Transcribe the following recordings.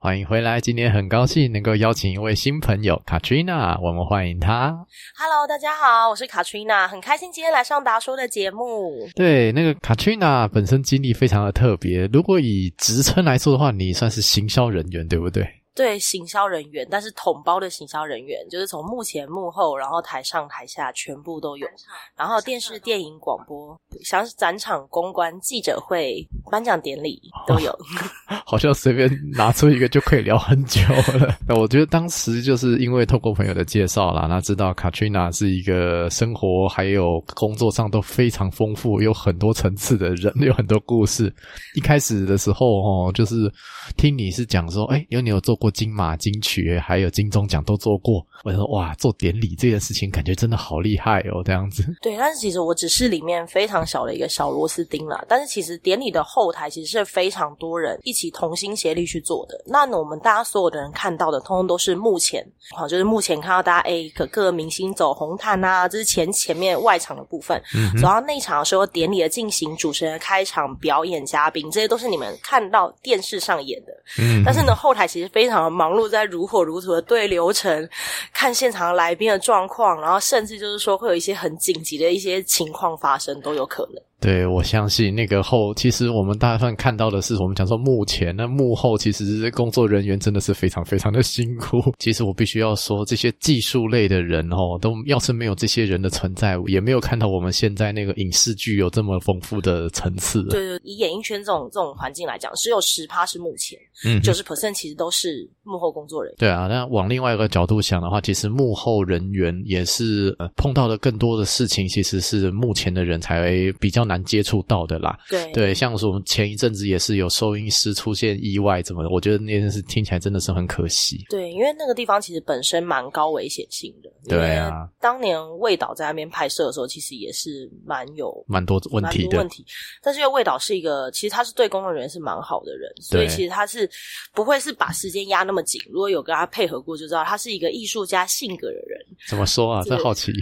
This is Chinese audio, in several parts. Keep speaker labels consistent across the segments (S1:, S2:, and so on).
S1: 欢迎回来，今天很高兴能够邀请一位新朋友 Katrina，我们欢迎她。
S2: Hello，大家好，我是 Katrina，很开心今天来上达叔的节目。
S1: 对，那个 Katrina 本身经历非常的特别，如果以职称来说的话，你算是行销人员，对不对？
S2: 对，行销人员，但是统包的行销人员，就是从幕前幕后，然后台上台下全部都有，然后电视、电影、广播，像是展场、公关、记者会、颁奖典礼都有。
S1: 好像随便拿出一个就可以聊很久了。那我觉得当时就是因为透过朋友的介绍啦，那知道 Katrina 是一个生活还有工作上都非常丰富、有很多层次的人，有很多故事。一开始的时候哦，就是听你是讲说，哎，有你有做过金马、金曲，还有金钟奖都做过。我说哇，做典礼这件事情感觉真的好厉害哦，这样子。
S2: 对，但是其实我只是里面非常小的一个小螺丝钉啦。但是其实典礼的后台其实是非常多人一起同心协力去做的。那我们大家所有的人看到的，通通都是目前，好，就是目前看到大家哎，各个明星走红毯啊，这是前前面外场的部分。
S1: 嗯
S2: 走到内场的时候，典礼的进行，主持人的开场、表演、嘉宾，这些都是你们看到电视上演的。
S1: 嗯
S2: 但是呢，后台其实非常忙碌，在如火如荼的对流程，看现场来宾的状况，然后甚至就是说会有一些很紧急的一些情况发生，都有可能。
S1: 对，我相信那个后，其实我们大部分看到的是我们讲说幕前，那幕后其实工作人员真的是非常非常的辛苦。其实我必须要说，这些技术类的人哦，都要是没有这些人的存在，也没有看到我们现在那个影视剧有这么丰富的层次。
S2: 对对，以演艺圈这种这种环境来讲，只有十趴是目前，
S1: 嗯
S2: 九十 percent 其实都是幕后工作人员。
S1: 对啊，那往另外一个角度想的话，其实幕后人员也是、呃、碰到的更多的事情，其实是目前的人才比较难接触到的啦。
S2: 对
S1: 对，像是我们前一阵子也是有收音师出现意外，怎么的？我觉得那件事听起来真的是很可惜。
S2: 对，因为那个地方其实本身蛮高危险性的。
S1: 对啊，
S2: 当年魏导在那边拍摄的时候，其实也是蛮有
S1: 蛮多问题的
S2: 问。题。但是因为魏导是一个，其实他是对工作人员是蛮好的人，所以
S1: 对
S2: 其实他是不会是把时间压那么紧。如果有跟他配合过，就知道他是一个艺术家性格的人，
S1: 怎么说啊？
S2: 这个
S1: 真好奇。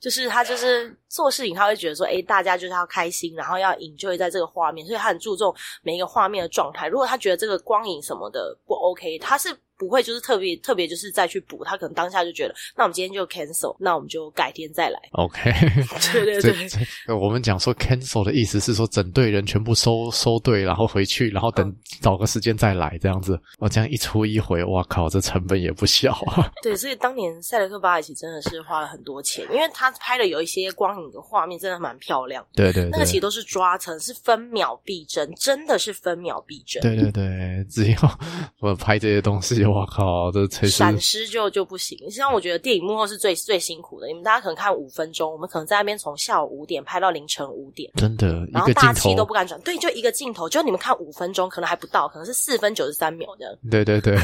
S2: 就是他就是做事情他会觉得说，哎，大家就是要开然后要 enjoy 在这个画面，所以他很注重每一个画面的状态。如果他觉得这个光影什么的不 OK，他是。不会，就是特别特别，就是再去补。他可能当下就觉得，那我们今天就 cancel，那我们就改天再来。
S1: OK，
S2: 对对
S1: 这
S2: 对，
S1: 我们讲说 cancel 的意思是说整队人全部收收队，然后回去，然后等
S2: 嗯
S1: 找个时间再来这样子。我这样一出一回，哇靠，这成本也不小啊。
S2: 对，所以当年塞德克巴尔奇真的是花了很多钱，因为他拍的有一些光影的画面真的蛮漂亮，
S1: 对对对
S2: 那个其实，都是抓层，是分秒必争，真的是分秒必争。
S1: 对对对，只要 我拍这些东西，我靠，这
S2: 闪失就就不行。实际上，我觉得电影幕后是最最辛苦的。你们大家可能看五分钟，我们可能在那边从下午五点拍到凌晨五点，
S1: 真的
S2: 然后大气都不敢转。对，就一个镜头，就你们看五分钟，可能还不到，可能是四分九十三秒这样。
S1: 对对对，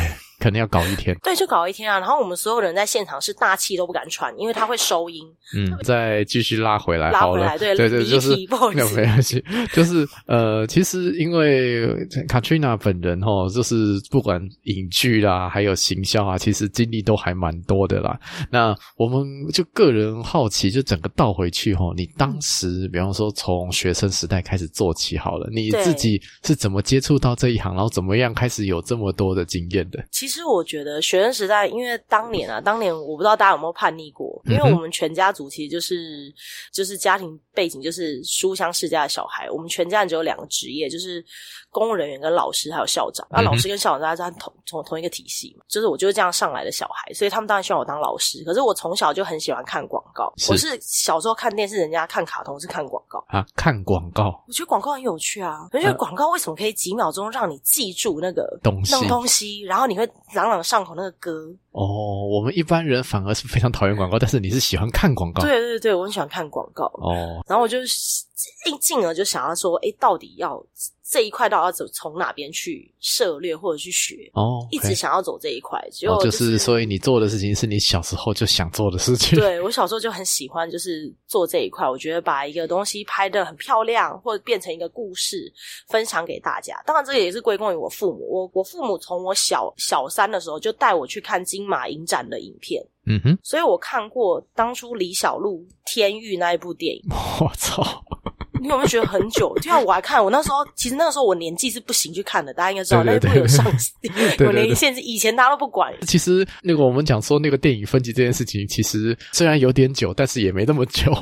S1: 可能要搞一天。
S2: 对，就搞一天啊。然后我们所有人在现场是大气都不敢喘，因为它会收音。
S1: 嗯，再继续拉回来好了。
S2: 拉回来对
S1: 对对，就是
S2: 题不好意思
S1: 没关系，就是呃，其实因为 Katrina 本人哦，就是不管影剧啦，还有行销啊，其实经历都还蛮多的啦。那我们就个人好奇，就整个倒回去哈，你当时比方说从学生时代开始做起好了，你自己是怎么接触到这一行，然后怎么样开始有这么多的经验的？
S2: 其实我觉得学生时代，因为当年啊，当年我不知道大家有没有叛逆过，因为我们全家族其实就是就是家庭背景就是书香世家的小孩，我们全家人只有两个职业，就是公务人员跟老师还有校长。那、老师跟校长大家在同从同一个体系嘛，就是我就是这样上来的小孩，所以他们当然希望我当老师。可是我从小就很喜欢看广告，
S1: 是
S2: 我是小时候看电视，人家看卡通是看广告。
S1: 啊，看广告
S2: 我觉得广告很有趣啊！我觉得广告为什么可以几秒钟让你记住那个
S1: 东西
S2: 那东西，然后你会朗朗上口那个歌，
S1: 哦，我们一般人反而是非常讨厌广告，但是你是喜欢看广告。
S2: 对对对，我很喜欢看广告。
S1: 哦，
S2: 然后我就进进而就想要说，哎，到底要这一块到底要走从哪边去涉猎或者去学？
S1: 哦，
S2: 一直想要走这一块，结果
S1: 哦就
S2: 就是
S1: 所以你做的事情是你小时候就想做的事情。
S2: 对我小时候就很喜欢，就是做这一块。我觉得把一个东西拍的很漂亮，或者变成一个故事，分享给大家。当然，这个也是归功于我父母。我我父母从我小小三的时候就带我去看金马影展的影片，
S1: 嗯哼，
S2: 所以我看过当初李小璐《天域》那一部电影。
S1: 我操，
S2: 你有没有觉得很久？就像，我还看，我那时候其实那个时候我年纪是不行去看的，大家应该知道那一部有上
S1: 对
S2: 有年龄限制，以前大家都不管。
S1: 其实那个我们讲说那个电影分级这件事情，其实虽然有点久，但是也没那么久。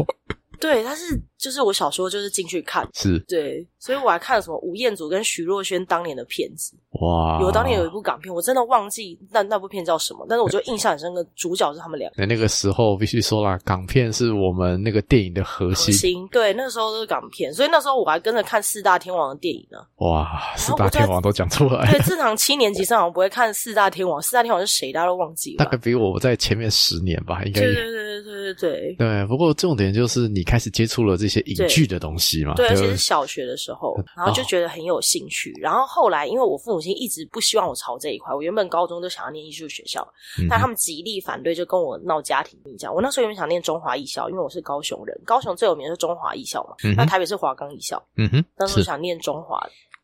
S2: 对，它是就是我小时候就是进去看，
S1: 是
S2: 对，所以我还看了什么吴彦祖跟徐若瑄当年的片子。
S1: 哇，
S2: 有当年有一部港片，我真的忘记那那部片叫什么，但是我就印象很深刻，主角是他们两个。
S1: 那那个时候必须说啦，港片是我们那个电影的核心
S2: 核
S1: 心。
S2: 对，那时候都是港片，所以那时候我还跟着看四大天王的电影呢。
S1: 哇，四大天王都讲出来
S2: 对，正常七年级生好像不会看四大天王，四大天王是谁，大家都忘记了。
S1: 大概比我在前面十年吧，应该。
S2: 对对对对对对对。
S1: 对，不过重点就是你开始接触了这些影剧的东西嘛，
S2: 对，而
S1: 不
S2: 且是小学的时候，然后就觉得很有兴趣。然后后来，因为我父母亲一直不希望我朝这一块，我原本高中就想要念艺术学校，
S1: 嗯
S2: 但他们极力反对，就跟我闹家庭这样。我那时候原本想念中华艺校，因为我是高雄人，高雄最有名的是中华艺校嘛，
S1: 嗯
S2: 那台北是华冈艺校，
S1: 嗯哼，是
S2: 那时候想念中华。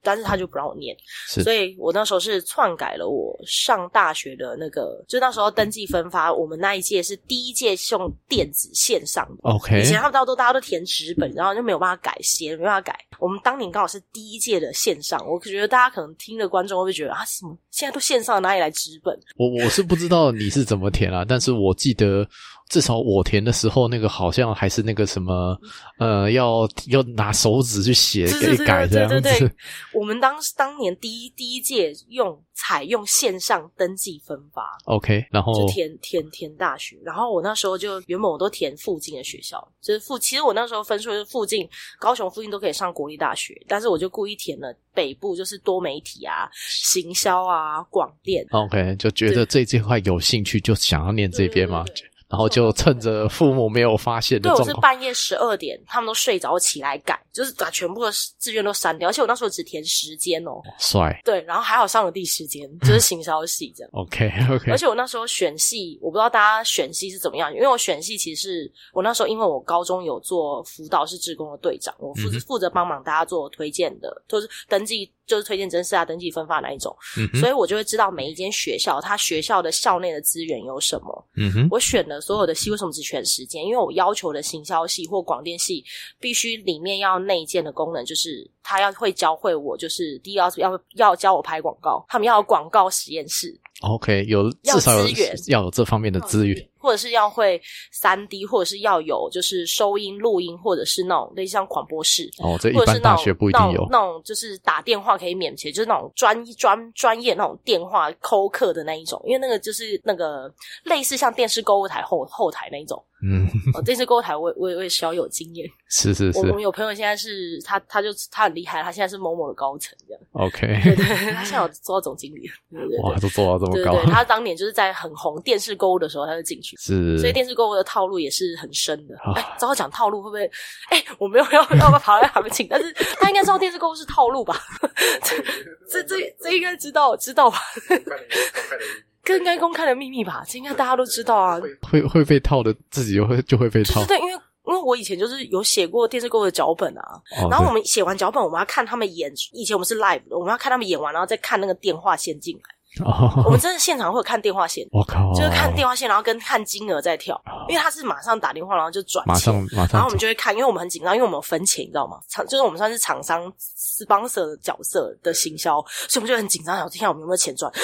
S2: 但是他就不让我念，所以我那时候是篡改了我上大学的那个，就那时候登记分发，我们那一届是第一届是用电子线上的
S1: ，OK，
S2: 以前他们大家都大家都填纸本，然后就没有办法改写，没办法改。我们当年刚好是第一届的线上，我觉得大家可能听的观众会不会觉得啊，什么现在都线上，哪里来纸本？
S1: 我我是不知道你是怎么填啊，但是我记得至少我填的时候，那个好像还是那个什么，呃，要要拿手指去写给改这样
S2: 对对对。
S1: 子。
S2: 我们当当年第一第一届用采用线上登记分发
S1: ，OK，然后
S2: 就填填填大学，然后我那时候就原本我都填附近的学校，就是附其实我那时候分数是附近高雄附近都可以上国立大学，但是我就故意填了北部，就是多媒体啊、行销啊、广电。
S1: OK 就觉得这这块有兴趣，就想要念这边嘛。
S2: 对对对，
S1: 然后就趁着父母没有发现的
S2: 对，我，是半夜十二点，他们都睡着，我起来改，就是把全部的志愿都删掉，而且我那时候只填时间哦，
S1: 帅。
S2: 对，然后还好上了第时间，就是行销系这样。
S1: OK OK，
S2: 而且我那时候选系，我不知道大家选系是怎么样，因为我选系其实是我那时候因为我高中有做辅导是职工的队长，我负负责帮忙大家做推荐的，就是登记就是推荐真试啊、登记分发那一种，
S1: 嗯
S2: 所以我就会知道每一间学校它学校的校内的资源有什么。
S1: 嗯哼，
S2: 我选的所有的系为什么只选时间？因为我要求的行销系或广电系必须里面要内建的功能，就是他要会教会我，就是第一要要要教我拍广告，他们要有广告实验室
S1: ，OK 有
S2: 要
S1: 至少有
S2: 资源
S1: 要有这方面的资源。
S2: 或者是要会三 D，或者是要有就是收音、录音，或者是那种类似像广播室。
S1: 哦，这一
S2: 或者是那种
S1: 般大学不一定有
S2: 那种。那种就是打电话可以免钱，就是那种专专专业那种电话扣客的那一种，因为那个就是那个类似像电视购物台后后台那一种。
S1: 嗯，
S2: 哦，电视购物台我我我也小有经验。
S1: 是是是
S2: 我我们有朋友现在是他他就他很厉害，他现在是某某的高层这样。
S1: ，OK，
S2: 对对，他现在有做到总经理了。对对对
S1: 哇，都做到这么高
S2: 对对，，他当年就是在很红电视购物的时候他就进去。
S1: 是，
S2: 所以电视购物的套路也是很深的。
S1: 啊
S2: 哎，照我讲套路会不会？哎，我没有要要不跑来行情，但是他应该知道电视购物是套路吧？这这这这应该知道知道吧？更应该公开的秘密吧？这应该大家都知道啊。
S1: 会会被套的，自己就会就会被套
S2: 就是。对，因为因为我以前就是有写过电视购物的脚本啊，
S1: 哦
S2: 然后我们写完脚本，我们要看他们演。以前我们是 live 的，我们要看他们演完，然后再看那个电话线进来。我
S1: 哦，
S2: 们真的现场会有看电话线，
S1: 我靠，
S2: 就是看电话线，然后跟看金额在跳，因为他是马上打电话，然后就转钱，
S1: 马上马
S2: 然后我们就会看，因为我们很紧张，因为我们有分钱，你知道吗？厂就是我们算是厂商 sponsor 的角色的行销，所以我们就很紧张，想看我们有没有钱赚。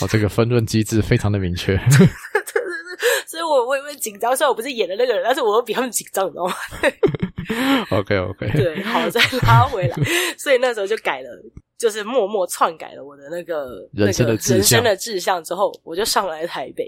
S1: 哦，这个分论机制非常的明确。
S2: 所以我我也会紧张，虽然我不是演的那个人，但是我又比他们紧张，你知道吗？
S1: OK OK，
S2: 对，好，再拉回来，所以那时候就改了。就是默默篡改了我的那个
S1: 人生的
S2: 那个
S1: 志向
S2: 人生的志向之后，我就上来台北。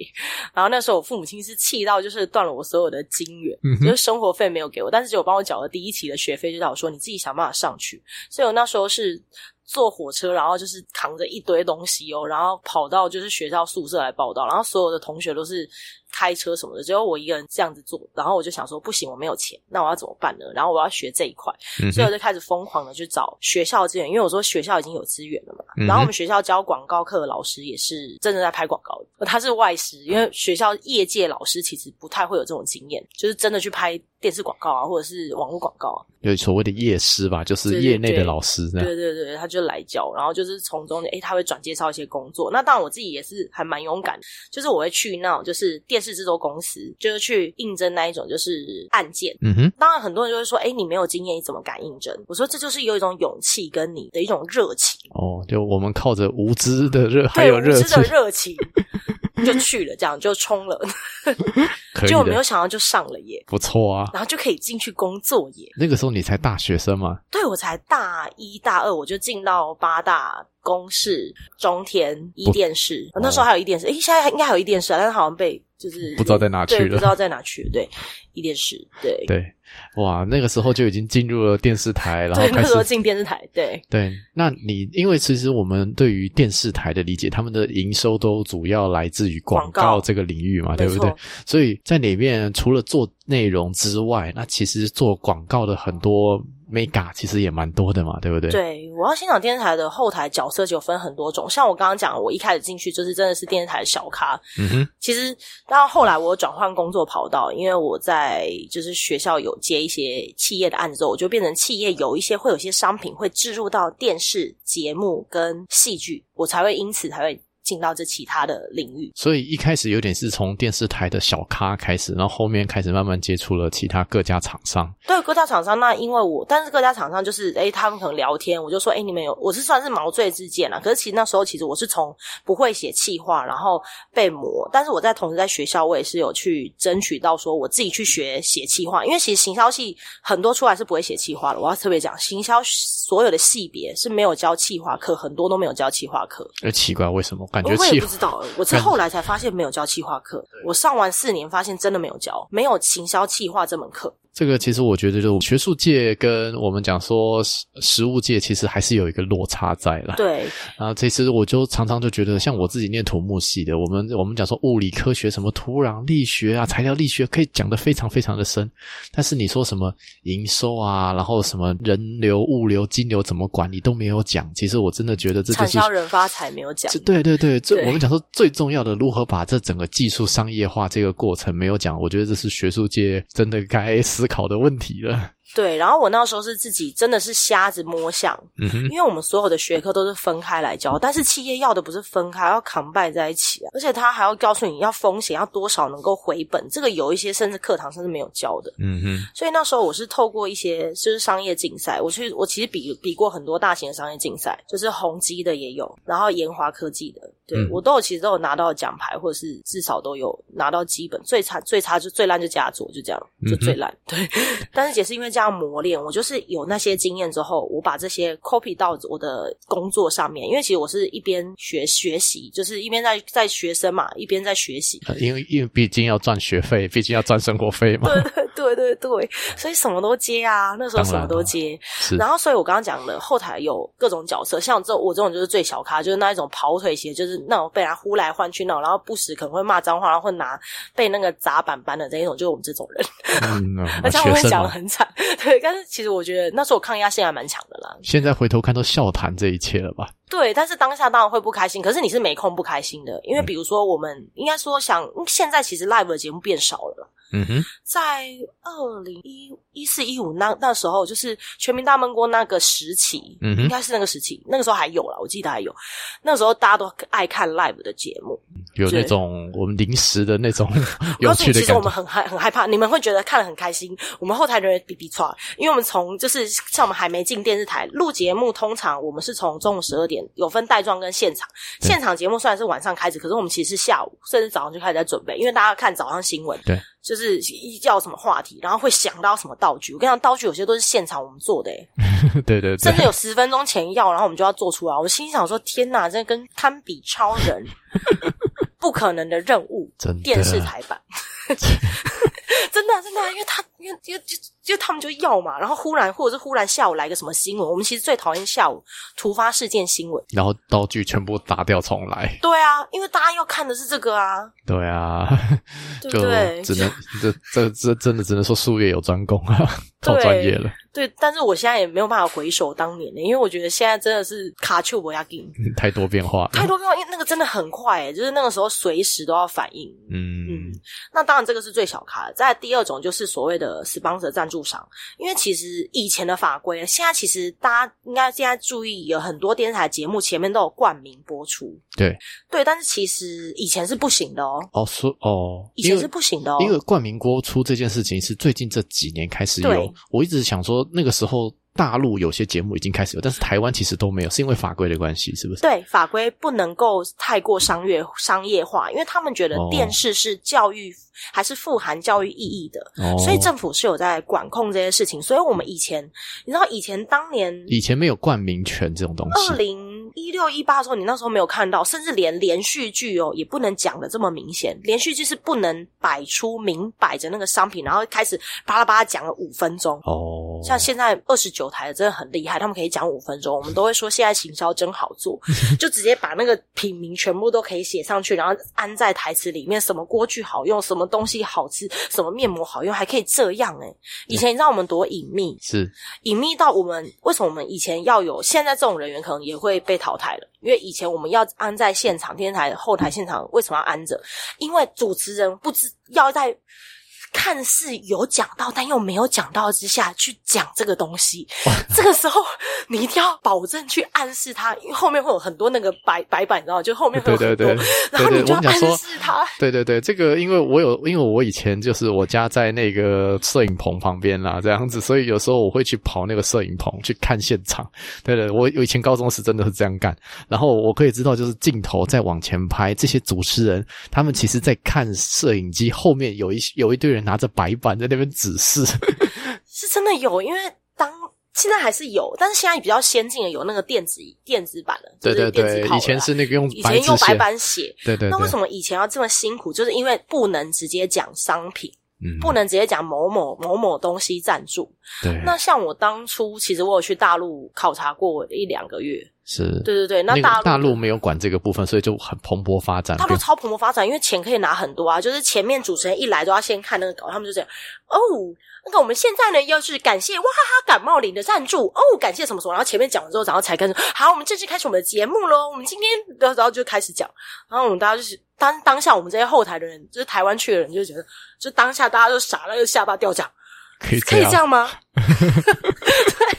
S2: 然后那时候我父母亲是气到就是断了我所有的金源，
S1: 嗯
S2: 就是生活费没有给我，但是只有帮我缴了第一期的学费，就叫我说你自己想办法上去。所以我那时候是坐火车，然后就是扛着一堆东西哦，然后跑到就是学校宿舍来报道，然后所有的同学都是。开车什么的，只有我一个人这样子做，然后我就想说，不行，我没有钱，那我要怎么办呢？然后我要学这一块，所以我就开始疯狂的去找学校资源，因为我说学校已经有资源了嘛。然后我们学校教广告课的老师也是真的在拍广告的，他是外师，因为学校业界老师其实不太会有这种经验，就是真的去拍电视广告啊，或者是网络广告啊，
S1: 有所谓的业师吧，就是业内的老师。
S2: 对对对，他就来教，然后就是从中诶，他会转介绍一些工作。那当然我自己也是还蛮勇敢，就是我会去那种就是电视制作公司。就是去应征那一种，就是案件。
S1: 嗯哼，
S2: 当然很多人就会说：“哎，你没有经验，你怎么敢应征？”我说：“这就是有一种勇气跟你的一种热情。”
S1: 哦，就我们靠着无知的热，还有热
S2: 情的热情，就去了，这样就冲了。就我没有想到就上了耶，
S1: 不错啊。
S2: 然后就可以进去工作耶。
S1: 那个时候你才大学生吗？
S2: 对，我才大一大二，我就进到八大公事、中田一电视。那时候还有一电视，诶，现在应该还有一电视啊，但是好像被。就是
S1: 不知道在哪去了，
S2: 不知道在哪去了。对，一电视，对
S1: 对，哇，那个时候就已经进入了电视台，然后开
S2: 始进电视台。对
S1: 对，那你因为其实我们对于电视台的理解，他们的营收都主要来自于广告这个领域嘛，对不对？所以在里面除了做内容之外，那其实做广告的很多。Mega 其实也蛮多的嘛，对不对？
S2: 对，我要欣赏电视台的后台角色就分很多种，像我刚刚讲，我一开始进去就是真的是电视台的小咖。
S1: 嗯哼，
S2: 其实到后来我转换工作跑道，因为我在就是学校有接一些企业的案子之后，我就变成企业有一些会有些商品会置入到电视节目跟戏剧，我才会因此才会。进到这其他的领域，
S1: 所以一开始有点是从电视台的小咖开始，然后后面开始慢慢接触了其他各家厂商。
S2: 对各家厂商，那因为我，但是各家厂商就是，哎，他们可能聊天，我就说，哎，你们有，我是算是毛遂自荐了。可是其实那时候，其实我是从不会写气话，然后被磨。但是我在同时在学校，我也是有去争取到说，我自己去学写气话，因为其实行销系很多出来是不会写气话的。我要特别讲，行销所有的系别是没有教气话课，很多都没有教气话课。
S1: 呃，奇怪，为什么？
S2: 我也不知道，我是后来才发现没有教企划课。我上完四年，发现真的没有教，没有行销企划这门课。
S1: 这个其实我觉得，就学术界跟我们讲说实实物界，其实还是有一个落差在了。
S2: 对。
S1: 然后其实我就常常就觉得，像我自己念土木系的，我们我们讲说物理科学，什么土壤力学啊、材料力学，可以讲的非常非常的深。但是你说什么营收啊，然后什么人流、物流、金流怎么管理都没有讲。其实我真的觉得这就是
S2: 产销人发财没有讲。
S1: 对对对，这我们讲说最重要的，如何把这整个技术商业化这个过程没有讲。我觉得这是学术界真的该死。思考的问题了。
S2: 对，然后我那时候是自己真的是瞎子摸象，
S1: 嗯哼，
S2: 因为我们所有的学科都是分开来教，但是企业要的不是分开，要扛拜在一起啊，而且他还要告诉你要风险要多少能够回本，这个有一些甚至课堂上是没有教的，
S1: 嗯哼，
S2: 所以那时候我是透过一些就是商业竞赛，我去我其实比比过很多大型的商业竞赛，就是宏基的也有，然后研华科技的，对我都有其实都有拿到奖牌，或者是至少都有拿到基本，最差最差就最烂就佳作，就这样，就最烂，对，但是也是因为这样。磨练，我就是有那些经验之后，我把这些 copy 到我的工作上面。因为其实我是一边学学习，就是一边在在学生嘛，一边在学习。
S1: 因为因为毕竟要赚学费，毕竟要赚生活费嘛。
S2: 对对对对对，所以什么都接啊，那时候什么都接。然后，所以我刚刚讲了，后台有各种角色，像这我这种就是最小咖，就是那一种跑腿鞋，就是那种被人呼来唤去那种，然后不时可能会骂脏话，然后会拿被那个砸板板的这一种，就是我们这种人。
S1: 嗯而
S2: 且我会讲的很惨。对，但是其实我觉得那时候抗压性还蛮强的啦。
S1: 现在回头看到笑谈这一切了吧？
S2: 对，但是当下当然会不开心。可是你是没空不开心的，因为比如说我们应该说想，现在其实 live 的节目变少了。
S1: 嗯哼，
S2: 在二零一一四一五那那时候，就是全民大闷锅那个时期，
S1: 嗯
S2: 应该是那个时期，那个时候还有了，我记得还有。那时候大家都爱看 live 的节目，
S1: 有那种我们临时的那种有趣的
S2: 其实我们很害很害怕，你们会觉得看了很开心，我们后台人员比比错，因为我们从就是像我们还没进电视台录节目，通常我们是从中午十二点有分带状跟现场，现场节目虽然是晚上开始，可是我们其实是下午甚至早上就开始在准备，因为大家看早上新闻，
S1: 对。
S2: 就是一叫什么话题，然后会想到什么道具。我跟你讲，道具有些都是现场我们做的，哎，
S1: 对对对，
S2: 甚至有十分钟前要，然后我们就要做出来。我心想说：天哪，这跟堪比超人，不可能的任务，电视台版。真的真的，因为他因为因为就就他们就要嘛，然后忽然或者是忽然下午来个什么新闻，我们其实最讨厌下午突发事件新闻。
S1: 然后道具全部打掉重来。
S2: 对啊，因为大家要看的是这个啊，
S1: 对啊，就
S2: 对？
S1: 只能这这这真的只能说术业有专攻啊，太专业了，
S2: 对，但是我现在也没有办法回首当年的，因为我觉得现在真的是卡丘博亚金
S1: 太多变化了。
S2: 太多变化，因为那个真的很快、欸，就是那个时候随时都要反应。
S1: 嗯
S2: 嗯，那当然这个是最小咖的。再来第二种就是所谓的 sponsor 赞助商，因为其实以前的法规，现在其实大家应该现在注意，有很多电视台节目前面都有冠名播出，
S1: 对
S2: 对，但是其实以前是不行的哦，
S1: 哦，说哦，
S2: 以前是不行的哦，
S1: 因为冠名播出这件事情是最近这几年开始有，我一直想说那个时候大陆有些节目已经开始有，但是台湾其实都没有，是因为法规的关系，是不是？
S2: 对法规不能够太过商业商业化，因为他们觉得
S1: 哦
S2: 电视是教育、还是富含教育意义的，
S1: 哦，
S2: 所以政府是有在管控这些事情。所以我们以前，你知道以前当年
S1: 以前没有冠名权这种东西
S2: 二。零一六一八的时候，你那时候没有看到，甚至连连续剧哦也不能讲的这么明显。连续剧是不能摆出明摆着那个商品，然后开始巴拉巴拉讲了五分钟。
S1: 哦，
S2: 像现在二十九台的真的很厉害，他们可以讲五分钟，我们都会说现在行销真好做，就直接把那个品名全部都可以写上去，然后安在台词里面，什么锅具好用，什么东西好吃，什么面膜好用，还可以这样哎、以前你知道我们多隐秘，
S1: 是
S2: 隐秘到我们为什么我们以前要有，现在这种人员可能也会被淘汰了，因为以前我们要安在现场，电视台后台现场为什么要安着？因为主持人不知要在看似有讲到，但又没有讲到之下去讲这个东西，这个时候你一定要保证去暗示他，因为后面会有很多那个白白板，你知道吗？就后面会有很多，
S1: 对对对
S2: 然后你就要暗示他。
S1: 对对对，这个因为我有，因为我以前就是我家在那个摄影棚旁边啦，这样子，所以有时候我会去跑那个摄影棚去看现场。对对，我我以前高中时真的是这样干，然后我可以知道，就是镜头在往前拍，这些主持人他们其实在看摄影机后面有一有一堆人拿着白板在那边指示。
S2: 是真的有，因为当现在还是有，但是现在比较先进的有那个电子电子版的，
S1: 对对对，以前是那个用
S2: 以前用白，板写。
S1: 对对对，
S2: 那为什么以前要这么辛苦？就是因为不能直接讲商品，
S1: 嗯
S2: 不能直接讲某某某某东西赞助。
S1: 对，
S2: 那像我当初，其实我有去大陆考察过一两个月。
S1: 是
S2: 对对对，那
S1: 那
S2: 大陆
S1: 个大陆没有管这个部分，所以就很蓬勃发展。
S2: 大陆超蓬勃发展，因为钱可以拿很多啊。就是前面主持人一来都要先看那个稿，他们就这样哦。那个我们现在呢，要是感谢哇哈哈感冒灵的赞助哦，感谢什么什么，然后前面讲完之后，然后才跟着好，我们正式开始我们的节目喽。我们今天然后就开始讲，然后我们大家就是当当下我们这些后台的人，就是台湾去的人，就觉得就当下大家都傻了，就下巴掉价，
S1: 可以
S2: 可以这样吗？对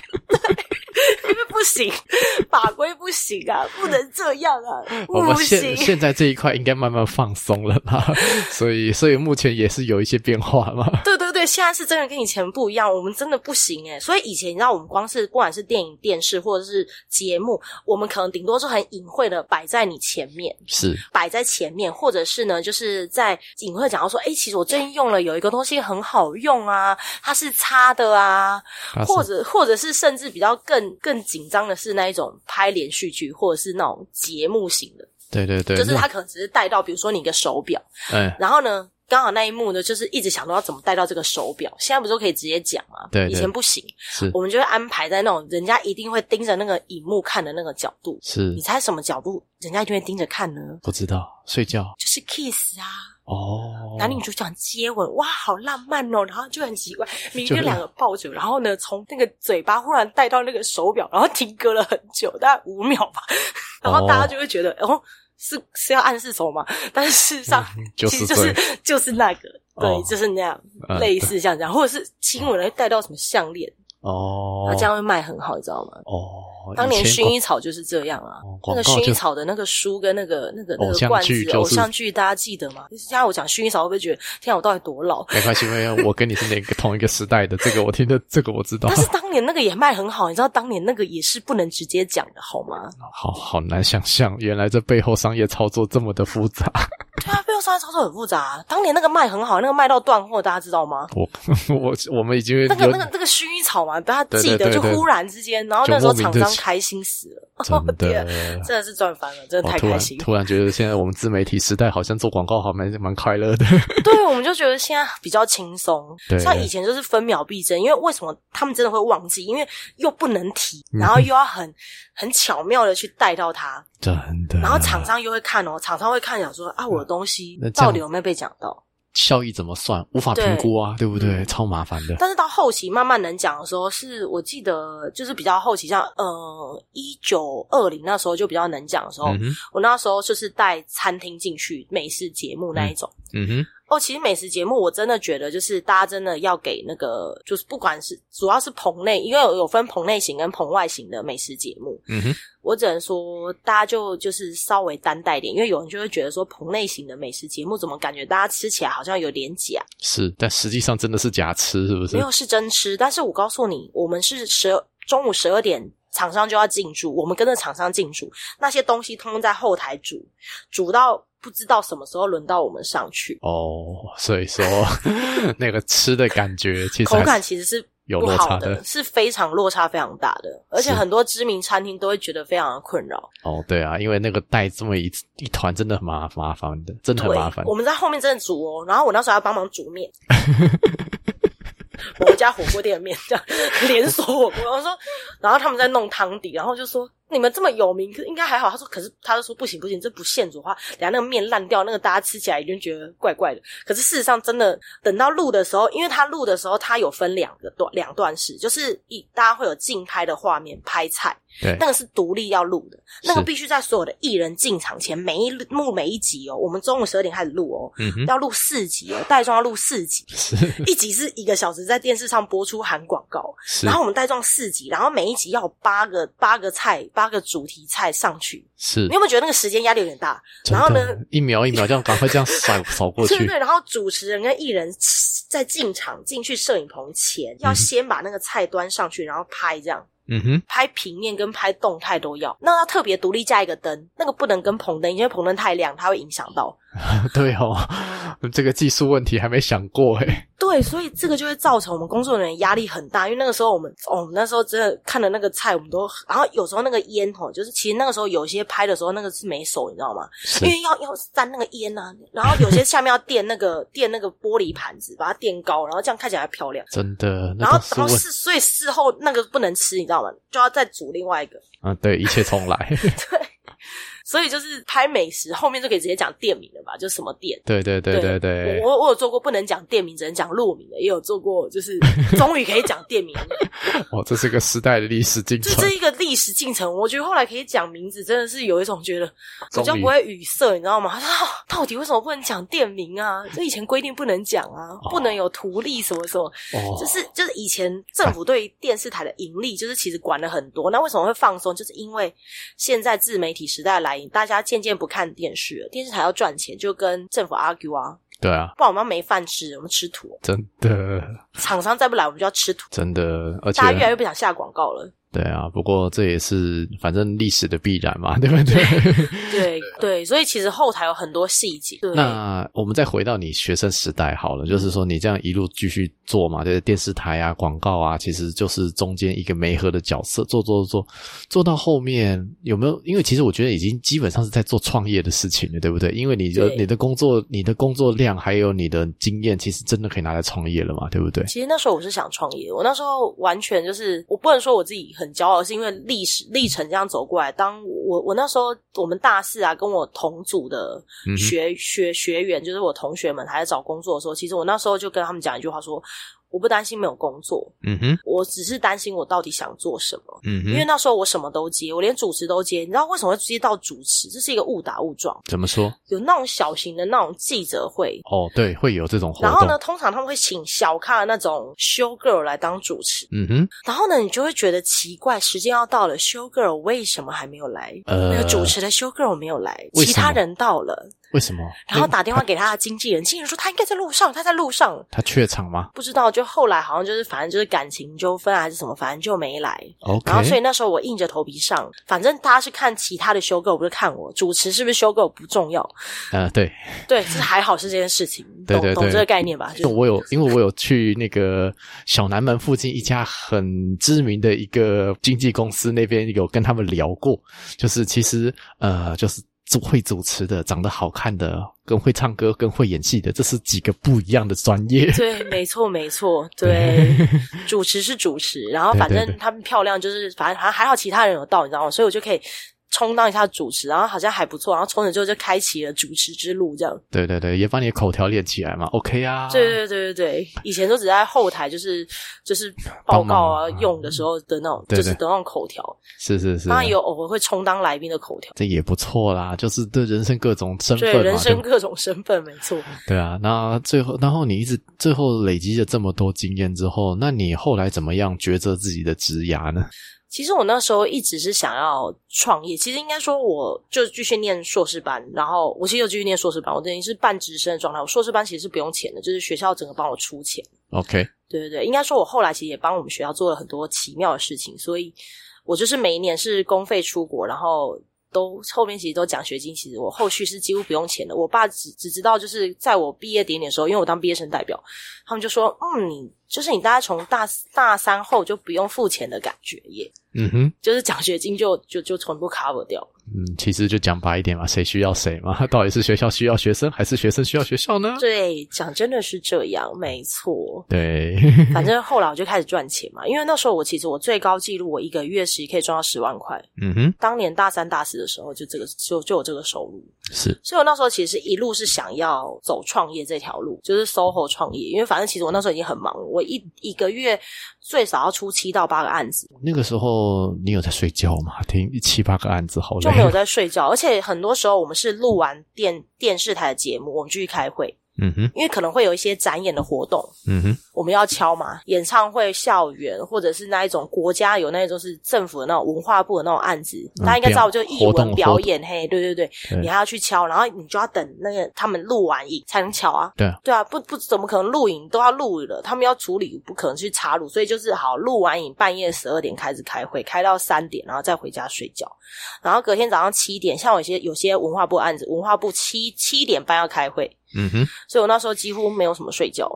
S2: 行，法规不行啊，不能这样啊，
S1: 我们现。现在这一块应该慢慢放松了吧，所以所以目前也是有一些变化嘛。
S2: 对对对，现在是真的跟以前不一样，我们真的不行哎所以以前你知道，我们光是不管是电影、电视或者是节目，我们可能顶多是很隐晦的摆在你前面，
S1: 是
S2: 摆在前面，或者是呢，就是在隐晦讲到说，哎，其实我最近用了有一个东西很好用啊，它是擦的啊，或者或者是甚至比较更更紧张的是那一种拍连续剧或者是那种节目型的，
S1: 对对对，
S2: 就是他可能只是带到，比如说你一个手表。
S1: 哎
S2: 然后呢，刚好那一幕呢，就是一直想到要怎么带到这个手表。现在不是都可以直接讲吗？
S1: 对对
S2: 以前不行，
S1: 是
S2: 我们就会安排在那种人家一定会盯着那个荧幕看的那个角度。
S1: 是
S2: 你猜什么角度人家一定会盯着看呢？
S1: 不知道睡觉
S2: 就是 kiss 啊，
S1: 哦，
S2: 男女主角接吻，哇，好浪漫哦。然后就很奇怪，明明两个抱着，然后呢，从那个嘴巴忽然带到那个手表，然后停格了很久，大概五秒吧。然后大家就会觉得，哦。是是要暗示什么吗？但是事实上，
S1: 嗯就
S2: 其实就是就是那个，对，
S1: 哦
S2: 就是那样，
S1: 嗯
S2: 类似像这样，或者是亲吻会带到什么项链，
S1: 哦
S2: 他，这样会卖很好，你知道吗？
S1: 哦，
S2: 当年薰衣草就是这样啊
S1: 哦，
S2: 那个薰衣草的那个书跟那个那个那个罐子
S1: 剧就是
S2: 偶像剧，大家记得吗？现在我讲薰衣草，会不会觉得天啊，我到底多老？
S1: 没关系，因为我跟你是哪个同一个时代的，这个我听的，这个我知道
S2: 但。是当年那个也卖很好，你知道当年那个也是不能直接讲的好吗？
S1: 好好难想象，原来这背后商业操作这么的复杂。
S2: 对啊，背后商业操作很复杂、啊。当年那个卖很好，那个卖到断货，大家知道吗？
S1: 我 我我们已经
S2: 那个那个那个薰衣草嘛，大家记得，就忽然之间，然后那时候厂商开心死了。
S1: 真的，
S2: 天真的是赚翻了，真的太开心。
S1: 突然觉得现在我们自媒体时代好像做广告好蛮蛮快乐的。
S2: 对，我们就觉得现在比较轻松。
S1: 对，
S2: 像以前就是分秒必争，因为为什么他们真的会忘记？因为又不能提，然后又要很很巧妙的去带到它，
S1: 真的。
S2: 然后厂商又会看哦，厂商会看，想说啊，我的东西到底有没有被讲到？
S1: 效益怎么算？无法评估啊，对不对？超麻烦的。
S2: 但是到后期慢慢能讲的时候，是我记得就是比较后期，像呃一九二零那时候就比较能讲的时候，我那时候就是带餐厅进去美食节目那一种。
S1: 嗯哼。
S2: 哦，其实美食节目我真的觉得，就是大家真的要给那个，就是不管是主要是棚内，因为有有分棚内型跟棚外型的美食节目。
S1: 嗯哼，
S2: 我只能说，大家就就是稍微担待点，因为有人就会觉得说，棚内型的美食节目怎么感觉大家吃起来好像有点假？
S1: 是，但实际上真的是假吃，是不是？
S2: 没有，是真吃。但是我告诉你，我们是十中午十二点，厂商就要进驻，我们跟着厂商进驻，那些东西通通在后台煮，煮到。不知道什么时候轮到我们上去
S1: 哦，所以说 那个吃的感觉，其实
S2: 口感其实是
S1: 有落差的，
S2: 是非常落差非常大的，而且很多知名餐厅都会觉得非常的困扰。
S1: 哦，对啊，因为那个带这么一一团，真的很麻麻烦的，真的很麻烦。
S2: 我们在后面真的煮哦，然后我那时候要帮忙煮面，我们家火锅店的面这样连锁火锅，我说，然后他们在弄汤底，然后就说。你们这么有名，应该还好。他说，可是他就说不行不行，这不现煮的话，等下那个面烂掉，那个大家吃起来一定觉得怪怪的。可是事实上，真的等到录的时候，因为他录的时候，他有分两个段两段式，就是一大家会有竞拍的画面拍菜，
S1: 对，
S2: 那个是独立要录的，那个必须在所有的艺人进场前每一幕每一集哦，我们中午十二点开始录哦，要录四集哦，带妆要录四集，一集是一个小时，在电视上播出含广告，然后我们带妆四集，然后每一集要八个八个菜。八个主题菜上去，
S1: 是
S2: 你有没有觉得那个时间压力有点大？然后呢，
S1: 一秒一秒这样赶快这样扫 扫过去，
S2: 对对。然后主持人跟艺人在进场进去摄影棚前，要先把那个菜端上去，然后拍这样。
S1: 嗯哼，
S2: 拍平面跟拍动态都要，那要特别独立加一个灯，那个不能跟棚灯，因为棚灯太亮，它会影响到。
S1: 对哦，这个技术问题还没想过哎。
S2: 对，所以这个就会造成我们工作人员压力很大，因为那个时候我们，哦，那时候真的看的那个菜，我们都，然后有时候那个烟哦，就是其实那个时候有些拍的时候，那个是没手，你知道吗？因为要要沾那个烟呐，然后有些下面要垫那个垫那个玻璃盘子，把它垫高，然后这样看起来漂亮。
S1: 真的。
S2: 然后然后事，所以事后那个不能吃，你知道吗？就要再煮另外一个。
S1: 啊，对，一切重来。
S2: 对。所以就是拍美食，后面就可以直接讲店名了吧？就什么店？
S1: 对对对对对。
S2: 我我有做过不能讲店名，只能讲路名的，也有做过就是 终于可以讲店名。
S1: 哦，这是个时代的历史进程。
S2: 这是一个历史进程。我觉得后来可以讲名字，真的是有一种觉得比较不会语塞，你知道吗？他说到底为什么不能讲店名啊？这以前规定不能讲啊，不能有图利什么什么。哦。就是就是以前政府对电视台的盈利，就是其实管了很多。那为什么会放松？就是因为现在自媒体时代来。大家渐渐不看电视了，电视台要赚钱，就跟政府 argue 啊。
S1: 对啊，
S2: 不然我们没饭吃，我们吃土。
S1: 真的，
S2: 厂商再不来，我们就要吃土。
S1: 真的，而且
S2: 大家越来越不想下广告了。
S1: 对啊，不过这也是反正历史的必然嘛，对不对？
S2: 对对，所以其实后台有很多细节。
S1: 那我们再回到你学生时代好了，就是说你这样一路继续做嘛，就是电视台啊、广告啊，其实就是中间一个媒合的角色，做做做，做到后面有没有？因为其实我觉得已经基本上是在做创业的事情了，对不对？因为你的你的工作、你的工作量还有你的经验，其实真的可以拿来创业了嘛，对不对？
S2: 其实那时候我是想创业，我那时候完全就是我不能说我自己很。很骄傲，是因为历史历程这样走过来。当我我那时候我们大四啊，跟我同组的学学学员，就是我同学们还在找工作的时候，其实我那时候就跟他们讲一句话说。我不担心没有工作，
S1: 嗯哼，
S2: 我只是担心我到底想做什么，
S1: 嗯哼，
S2: 因为那时候我什么都接，我连主持都接。你知道为什么会接到主持？这是一个误打误撞。
S1: 怎么说？
S2: 有那种小型的那种记者会，
S1: 哦，对，会有这种活
S2: 动。然后呢，通常他们会请小咖的那种 show girl 来当主持，
S1: 嗯哼。
S2: 然后呢，你就会觉得奇怪，时间要到了，show girl 为什么还没有来？呃，那个主持的 show girl 没有来，其他人到了，
S1: 为什么？
S2: 然后打电话给他的经纪人，经纪人说他应该在路上，他在路上。
S1: 他怯场吗
S2: 不知道，就后来好像就是反正就是感情纠纷还是什么，反正就没来。
S1: ？OK，
S2: 然后所以那时候我硬着头皮上，反正大家是看其他的修 girl，不是看我主持是不是修 girl 不重要，
S1: 呃，对，
S2: 对，是还好是这件事情，
S1: 对对对
S2: 懂懂这个概念吧？就是
S1: 我有，因为我有去那个小南门附近一家很知名的一个经纪公司那边有跟他们聊过，就是其实呃，就是主会主持的、长得好看的、跟会唱歌、跟会演戏的，这是几个不一样的专业。
S2: 对，没错，没错，对，主持是主持，然后反正他们漂亮，就是反正还还好其他人有到，你知道吗？所以我就可以充当一下主持，然后好像还不错，然后从此之后就开启了主持之路，这样。
S1: 对对对，也把你的口条练起来嘛。OK 啊，
S2: 对对对对对，以前都只在后台，就是就是报告啊用的时候的那种，
S1: 对对
S2: 就是的那种口条，
S1: 是是是，
S2: 当然有偶尔会充当来宾的口条。
S1: 这也不错啦，就是对人生各种身份
S2: 对，人生各种身份，没错。
S1: 对啊。那最后，然后你一直最后累积了这么多经验之后，那你后来怎么样抉择自己的职涯呢？
S2: 其实我那时候一直是想要创业，其实应该说我就继续念硕士班，然后我其实又继续念硕士班，我等于是半职生的状态。我硕士班其实是不用钱的，就是学校整个帮我出钱。
S1: OK，
S2: 对对对，应该说我后来其实也帮我们学校做了很多奇妙的事情，所以我就是每一年是公费出国，然后都后面其实都奖学金，其实我后续是几乎不用钱的。我爸只只知道就是在我毕业典礼的时候，因为我当毕业生代表，他们就说，嗯，你就是你大概从大大三后就不用付钱的感觉耶，
S1: 嗯哼。
S2: 就是奖学金就就就全部 cover 掉。
S1: 嗯，其实就讲白一点嘛，谁需要谁嘛？到底是学校需要学生，还是学生需要学校呢？
S2: 对，讲真的是这样，没错。
S1: 对，
S2: 反正后来我就开始赚钱嘛，因为那时候我其实我最高纪录，我一个月其实可以赚到十万块。
S1: 嗯哼，
S2: 当年大三大四的时候，就这个就就有这个收入，
S1: 是，
S2: 所以我那时候其实一路是想要走创业这条路，就是 SOHO 创业。因为反正其实我那时候已经很忙了，我一一个月最少要出七到八个案子，
S1: 那个时候你有在睡觉吗？听七八个案子，好累
S2: 就没有在睡觉。而且很多时候我们是录完电电视台的节目，我们就去开会，
S1: 嗯哼，
S2: 因为可能会有一些展演的活动，
S1: 嗯哼，
S2: 我们要敲嘛，演唱会、校园，或者是那一种国家有那一种是政府的那种文化部的那种案子，
S1: 嗯
S2: 大家应该知道，就艺文表演，嘿，对对对，
S1: 对。
S2: 你还要去敲，然后你就要等那个他们录完影才能敲啊。
S1: 对啊，
S2: 对啊，不不怎么可能录影都要录了，他们要处理，不可能去插入，所以就是好录完影，半夜十二点开始开会，开到三点，然后再回家睡觉，然后隔天早上七点，像有些有些文化部案子，文化部七七点半要开会，
S1: 嗯哼，
S2: 所以我那时候几乎没有什么睡觉。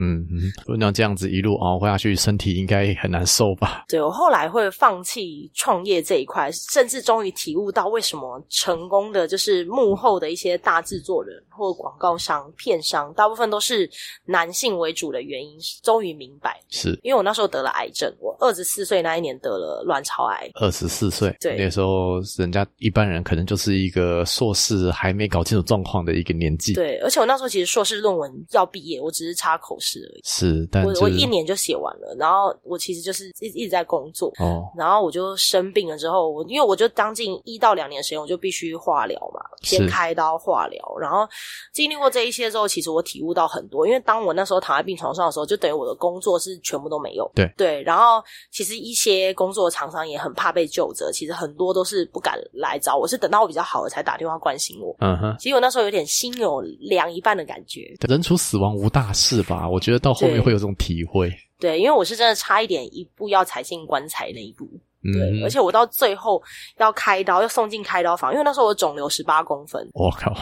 S1: 嗯哼，那这样子一路熬下去，身体应该很难受吧？
S2: 对我后来会放弃创业这一块，甚至终于体悟到为什么成功的就是幕后的一些大制作人或广告商、片商，大部分都是男性为主的原因，终于明白。
S1: 是。
S2: 因为我那时候得了癌症，我二十四岁那一年得了卵巢癌，
S1: 二十四岁，
S2: 对。
S1: 那时候人家一般人可能就是一个硕士还没搞清楚状况的一个年纪，
S2: 对，而且我那时候其实硕士论文要毕业，我只是插口试而已。
S1: 是，但是
S2: 我一年就写完了，然后我其实就是一一直在工作，
S1: 哦，
S2: 然后我就生病了之后，我因为我就将近一到两年时间，我就必须化疗嘛，先开刀化疗。然后经历过这一些之后，其实我体悟到很多。因为当我那时候躺在病床上的时候，就等于我的工作是全部都没有。
S1: 对
S2: 对，然后其实一些工作厂商也很怕被救责，其实很多都是不敢来找我，是等到我比较好了才打电话关心我。
S1: 嗯哼。
S2: 其实我那时候有点心有凉一半的感觉，
S1: 人除死亡无大事吧？我觉得到后面
S2: 对
S1: 会有这种体会。
S2: 对，因为我是真的差一点一步要踩进棺材那一步。对，
S1: 嗯，
S2: 而且我到最后要开刀，要送进开刀房，因为那时候我肿瘤十八公分，
S1: 我靠，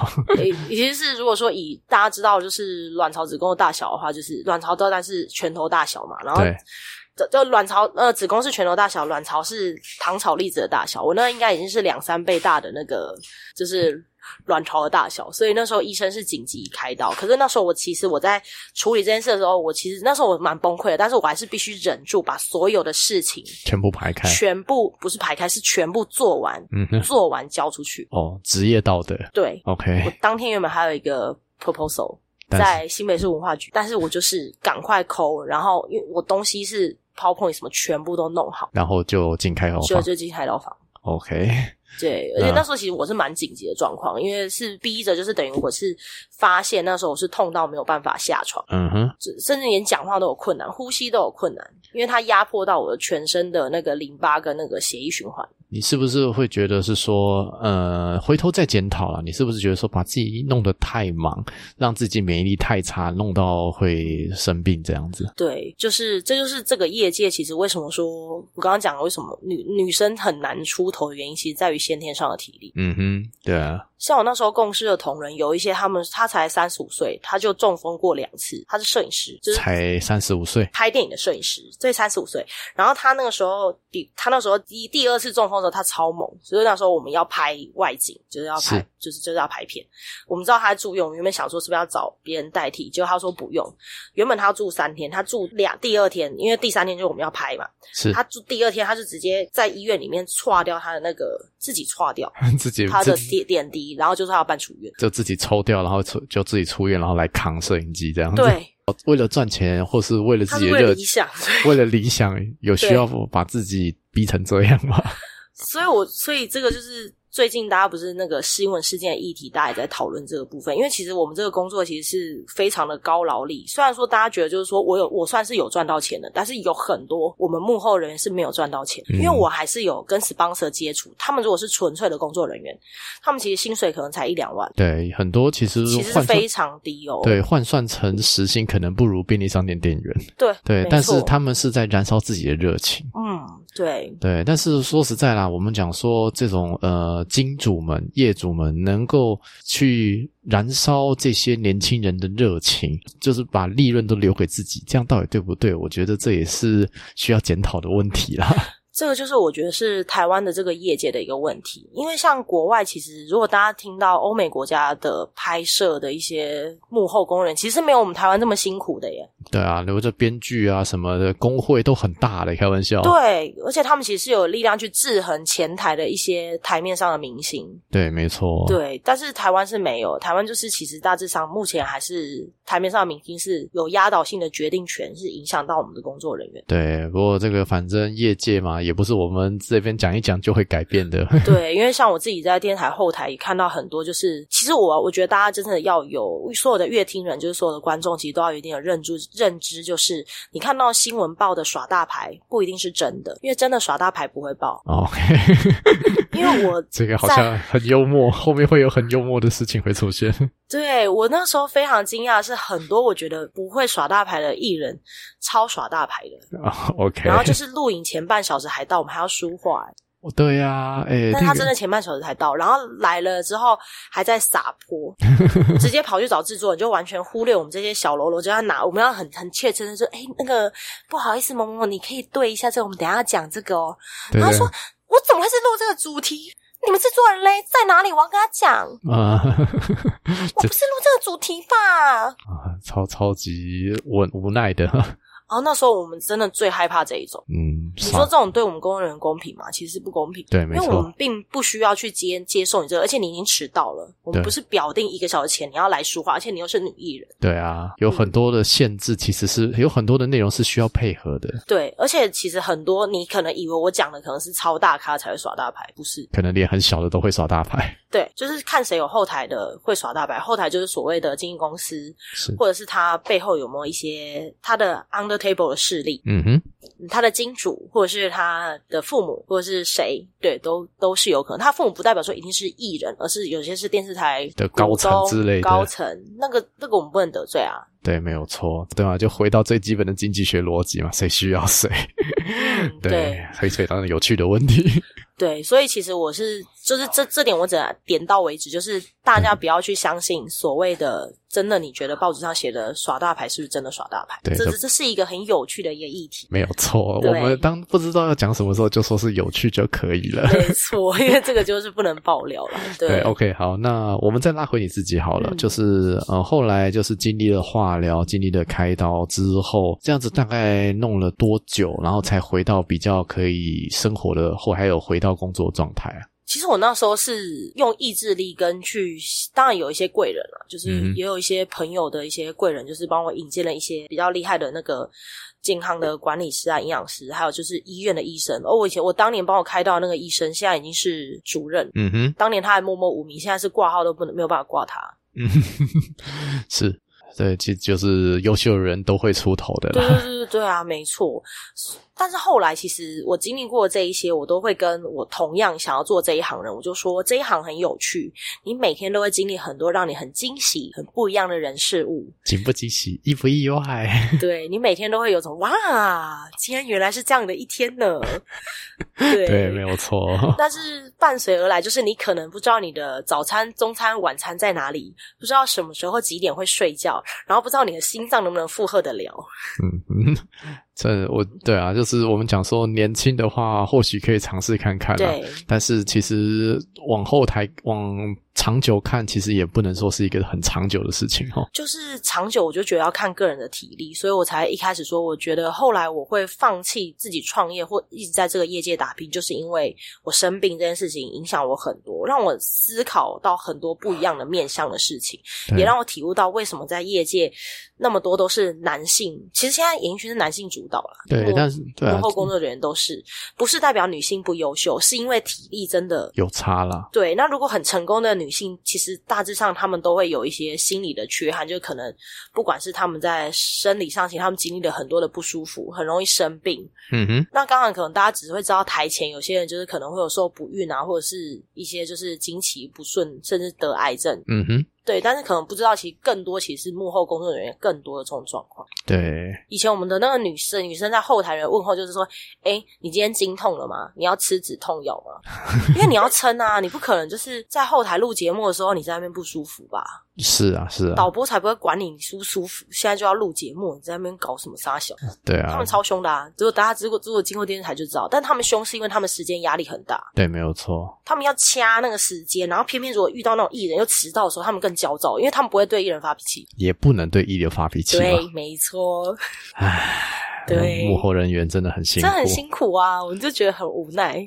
S2: 其实是如果说以大家知道就是卵巢子宫的大小的话，就是卵巢大概是拳头大小嘛，然后
S1: 对，
S2: 就就卵巢呃子宫是拳头大小，卵巢是糖炒栗子的大小，我那应该已经是两三倍大的那个就是。卵巢的大小，所以那时候医生是紧急开刀。可是那时候我其实我在处理这件事的时候，我其实那时候我蛮崩溃的，但是我还是必须忍住，把所有的事情
S1: 全部排开。
S2: 全部不是排开，是全部做完，
S1: 嗯哼，
S2: 做完交出去。
S1: 哦，职业道德
S2: 对
S1: ，，OK，
S2: 我当天原本还有一个 proposal 在新北市文化局，但是我就是赶快抠，然后因为我东西是 PowerPoint 什么全部都弄好，
S1: 然后就进开刀房
S2: 就就进开刀房。
S1: ，OK，
S2: 对，而且
S1: 嗯
S2: 那时候其实我是蛮紧急的状况，因为是逼着，就是等于我是发现那时候我是痛到没有办法下床，
S1: 嗯哼，
S2: 甚甚至连讲话都有困难，呼吸都有困难，因为它压迫到我的全身的那个淋巴跟那个血液循环。
S1: 你是不是会觉得是说，呃，回头再检讨了？你是不是觉得说把自己弄得太忙，让自己免疫力太差，弄到会生病这样子？
S2: 对，就是这就是这个业界其实为什么说我刚刚讲了为什么女女生很难出头的原因，其实在于先天上的体力。
S1: 嗯哼，对啊，
S2: 像我那时候共事的同仁，有一些他们他才三十五岁，他就中风过两次，他是摄影师，就是
S1: 才三十五岁，
S2: 拍电影的摄影师，所以三十五岁。然后他那个时候第他那时候第第二次中风的时候，他超猛，所以那时候我们要拍外景，就是要拍
S1: 是
S2: 就是就是要拍片。我们知道他在住院，我们原本想说是不是要找别人代替，结果他说不用。原本他要住三天，他住两第二天，因为第三天就是我们要拍嘛，
S1: 是
S2: 他住第二天他就直接在医院里面岔掉他的那个自己岔掉
S1: 自己
S2: 他的点点滴，然后就是他要办出院。
S1: 就自己抽掉，然后出就自己出院，然后来扛摄影机这样子。
S2: 对，
S1: 为了赚钱，或是为了自己的
S2: 为了理想，
S1: 为了理想，有需要把自己逼成这样吗？
S2: 所以我所以这个就是最近大家不是那个新闻事件的议题，大家也在讨论这个部分。因为其实我们这个工作其实是非常的高劳力，虽然说大家觉得就是说我有我算是有赚到钱的，但是有很多我们幕后人员是没有赚到钱，
S1: 嗯
S2: 因为我还是有跟 sponsor 接触，他们如果是纯粹的工作人员，他们其实薪水可能才一两万，
S1: 对，很多其实
S2: 其实非常低哦。
S1: 对换算成时薪，可能不如便利商店店员。
S2: 对
S1: 对，但是他们是在燃烧自己的热情。
S2: 嗯对
S1: 对，但是说实在啦，我们讲说这种呃金主们、业主们能够去燃烧这些年轻人的热情，就是把利润都留给自己，这样到底对不对？我觉得这也是需要检讨的问题啦。
S2: 这个就是我觉得是台湾的这个业界的一个问题，因为像国外，其实如果大家听到欧美国家的拍摄的一些幕后工人，其实没有我们台湾这么辛苦的耶。
S1: 对啊，留着编剧啊什么的，工会都很大的，开玩笑。
S2: 对，而且他们其实是有力量去制衡前台的一些台面上的明星。
S1: 对，没错。
S2: 对，但是台湾是没有，台湾就是其实大致上目前还是台面上的明星是有压倒性的决定权，是影响到我们的工作人员。
S1: 对，不过这个反正业界嘛，也不是我们这边讲一讲就会改变的。
S2: 对，因为像我自己在电台后台也看到很多，就是其实我我觉得大家真的要有所有的乐听人，就是所有的观众，其实都要有一定的认知认知，就是你看到新闻报的耍大牌不一定是真的，因为真的耍大牌不会报
S1: ，OK，
S2: 因为我
S1: 这个好像很幽默，后面会有很幽默的事情会出现。
S2: 对我那时候非常惊讶，是很多我觉得不会耍大牌的艺人超耍大牌的，
S1: 啊 OK，
S2: 然后就是录影前半小时还到，我们还要书画、
S1: 哦对呀、哎、
S2: 但他真的前半小时才到，然后来了之后还在撒泼，直接跑去找制作人，就完全忽略我们这些小喽啰，就要拿我们要很很切真的说，哎，那个不好意思，某某某，你可以对一下这个，我们等一下要讲这个哦。然后说，我怎么会是录这个主题？你们制作人嘞在哪里？我要跟他讲，
S1: 啊，
S2: 我不是录这个主题吧？
S1: 啊，超超级无无奈的，
S2: 然后那时候我们真的最害怕这一种。
S1: 嗯，
S2: 你说这种对我们工作人员公平吗？其实不公平。
S1: 对，没
S2: 因为我们，并不需要去接接受你这个，而且你已经迟到了。我们不是表定一个小时前你要来说话，而且你又是女艺人。
S1: 对啊，有很多的限制，其实是有很多的内容是需要配合的，
S2: 对，而且其实很多你可能以为我讲的可能是超大咖才会耍大牌，不是？
S1: 可能连很小的都会耍大牌，
S2: 对，就是看谁有后台的会耍大牌，后台就是所谓的经纪公司，
S1: 是，
S2: 或者是他背后有没有一些他的 under table 的势力，
S1: 嗯哼，
S2: 嗯他的金主或者是他的父母或者是谁，对，都都是有可能。他父母不代表说一定是艺人，而是有些是电视台
S1: 的高层之类的
S2: 高层。那个那个我们不能得罪啊。
S1: 对，没有错，对啊，就回到最基本的经济学逻辑嘛，谁需要谁，
S2: 嗯，
S1: 对
S2: 对，
S1: 所以所以当然有趣的问题，
S2: 对，所以其实我是就是这这点我只能点到为止，就是大家不要去相信所谓的真的，你觉得报纸上写的耍大牌是不是真的耍大牌？
S1: 对这
S2: 这是一个很有趣的一个议题。
S1: 没有错。我们当不知道要讲什么时候，就说是有趣就可以了。
S2: 没错，因为这个就是不能爆料了。对
S1: 对，OK，好，那我们再拉回你自己好了，
S2: 嗯
S1: 就是呃，后来就是经历了化疗，经历了开刀之后，这样子大概弄了多久，然后才回到比较可以生活的，或还有回到工作状态啊？
S2: 其实我那时候是用意志力跟去，当然有一些贵人了，就是
S1: 嗯
S2: 也有一些朋友的一些贵人，就是帮我引荐了一些比较厉害的那个健康的管理师啊、营养师，还有就是医院的医生。哦，我以前我当年帮我开到那个医生，现在已经是主任。
S1: 嗯哼，
S2: 当年他还默默无名，现在是挂号都不能没有办法挂他。
S1: 嗯，是。对，其实就是优秀的人都会出头的
S2: 对
S1: 啦。
S2: 对对对对啊，没错。但是后来，其实我经历过这一些，我都会跟我同样想要做这一行人，我就说这一行很有趣，你每天都会经历很多让你很惊喜、很不一样的人事物。
S1: 惊不惊喜，意不意外？
S2: 对你每天都会有种哇，今天原来是这样的一天呢。对
S1: 对，没有错。
S2: 但是伴随而来，就是你可能不知道你的早餐、中餐、晚餐在哪里，不知道什么时候几点会睡觉，然后不知道你的心脏能不能负荷得了。
S1: 嗯嗯，这我对啊，就是我们讲说年轻的话，或许可以尝试看看啦。
S2: 对，
S1: 但是其实往后台往长久看，其实也不能说是一个很长久的事情哦。
S2: 就是长久，我就觉得要看个人的体力，所以我才一开始说，我觉得后来我会放弃自己创业或一直在这个业界打拼，就是因为我生病这件事情影响我很多，让我思考到很多不一样的面向的事情，也让我体悟到为什么在业界那么多都是男性。其实现在演艺圈是男性主导了，
S1: 对但是
S2: 幕后工作人员都是，不是代表女性不优秀，是因为体力真的
S1: 有差了。
S2: 对，那如果很成功的女性，其实大致上她们都会有一些心理的缺憾，就可能不管是她们在生理上，其实她们经历了很多的不舒服，很容易生病。
S1: 嗯哼，
S2: 那刚刚可能大家只会知道台前有些人就是可能会有受不孕啊，或者是一些就是经期不顺，甚至得癌症。
S1: 嗯哼，
S2: 对，但是可能不知道，其实更多其实是幕后工作人员更多的这种状况。
S1: 对，
S2: 以前我们的那个女生，女生在后台人问候就是说：“哎，你今天经痛了吗？你要吃止痛药吗？因为你要撑啊，你不可能就是在后台录节目的时候你在那边不舒服吧？
S1: 是啊，是啊，
S2: 导播才不会管你你舒不舒服，现在就要录节目，你在那边搞什么傻小？
S1: 对啊
S2: 他们，超凶的啊！如果大家如果如果经过电视台就知道，但他们凶是因为他们时间压力很大，
S1: 对，没有错。
S2: 他们要掐那个时间，然后偏偏如果遇到那种艺人又迟到的时候，他们更焦躁，因为他们不会对艺人发脾气。
S1: 也不能对一流发脾气嘛。
S2: 对，没错。
S1: 唉，
S2: 对
S1: 幕后人员真的很辛苦，
S2: 真的很辛苦啊，我就觉得很无奈。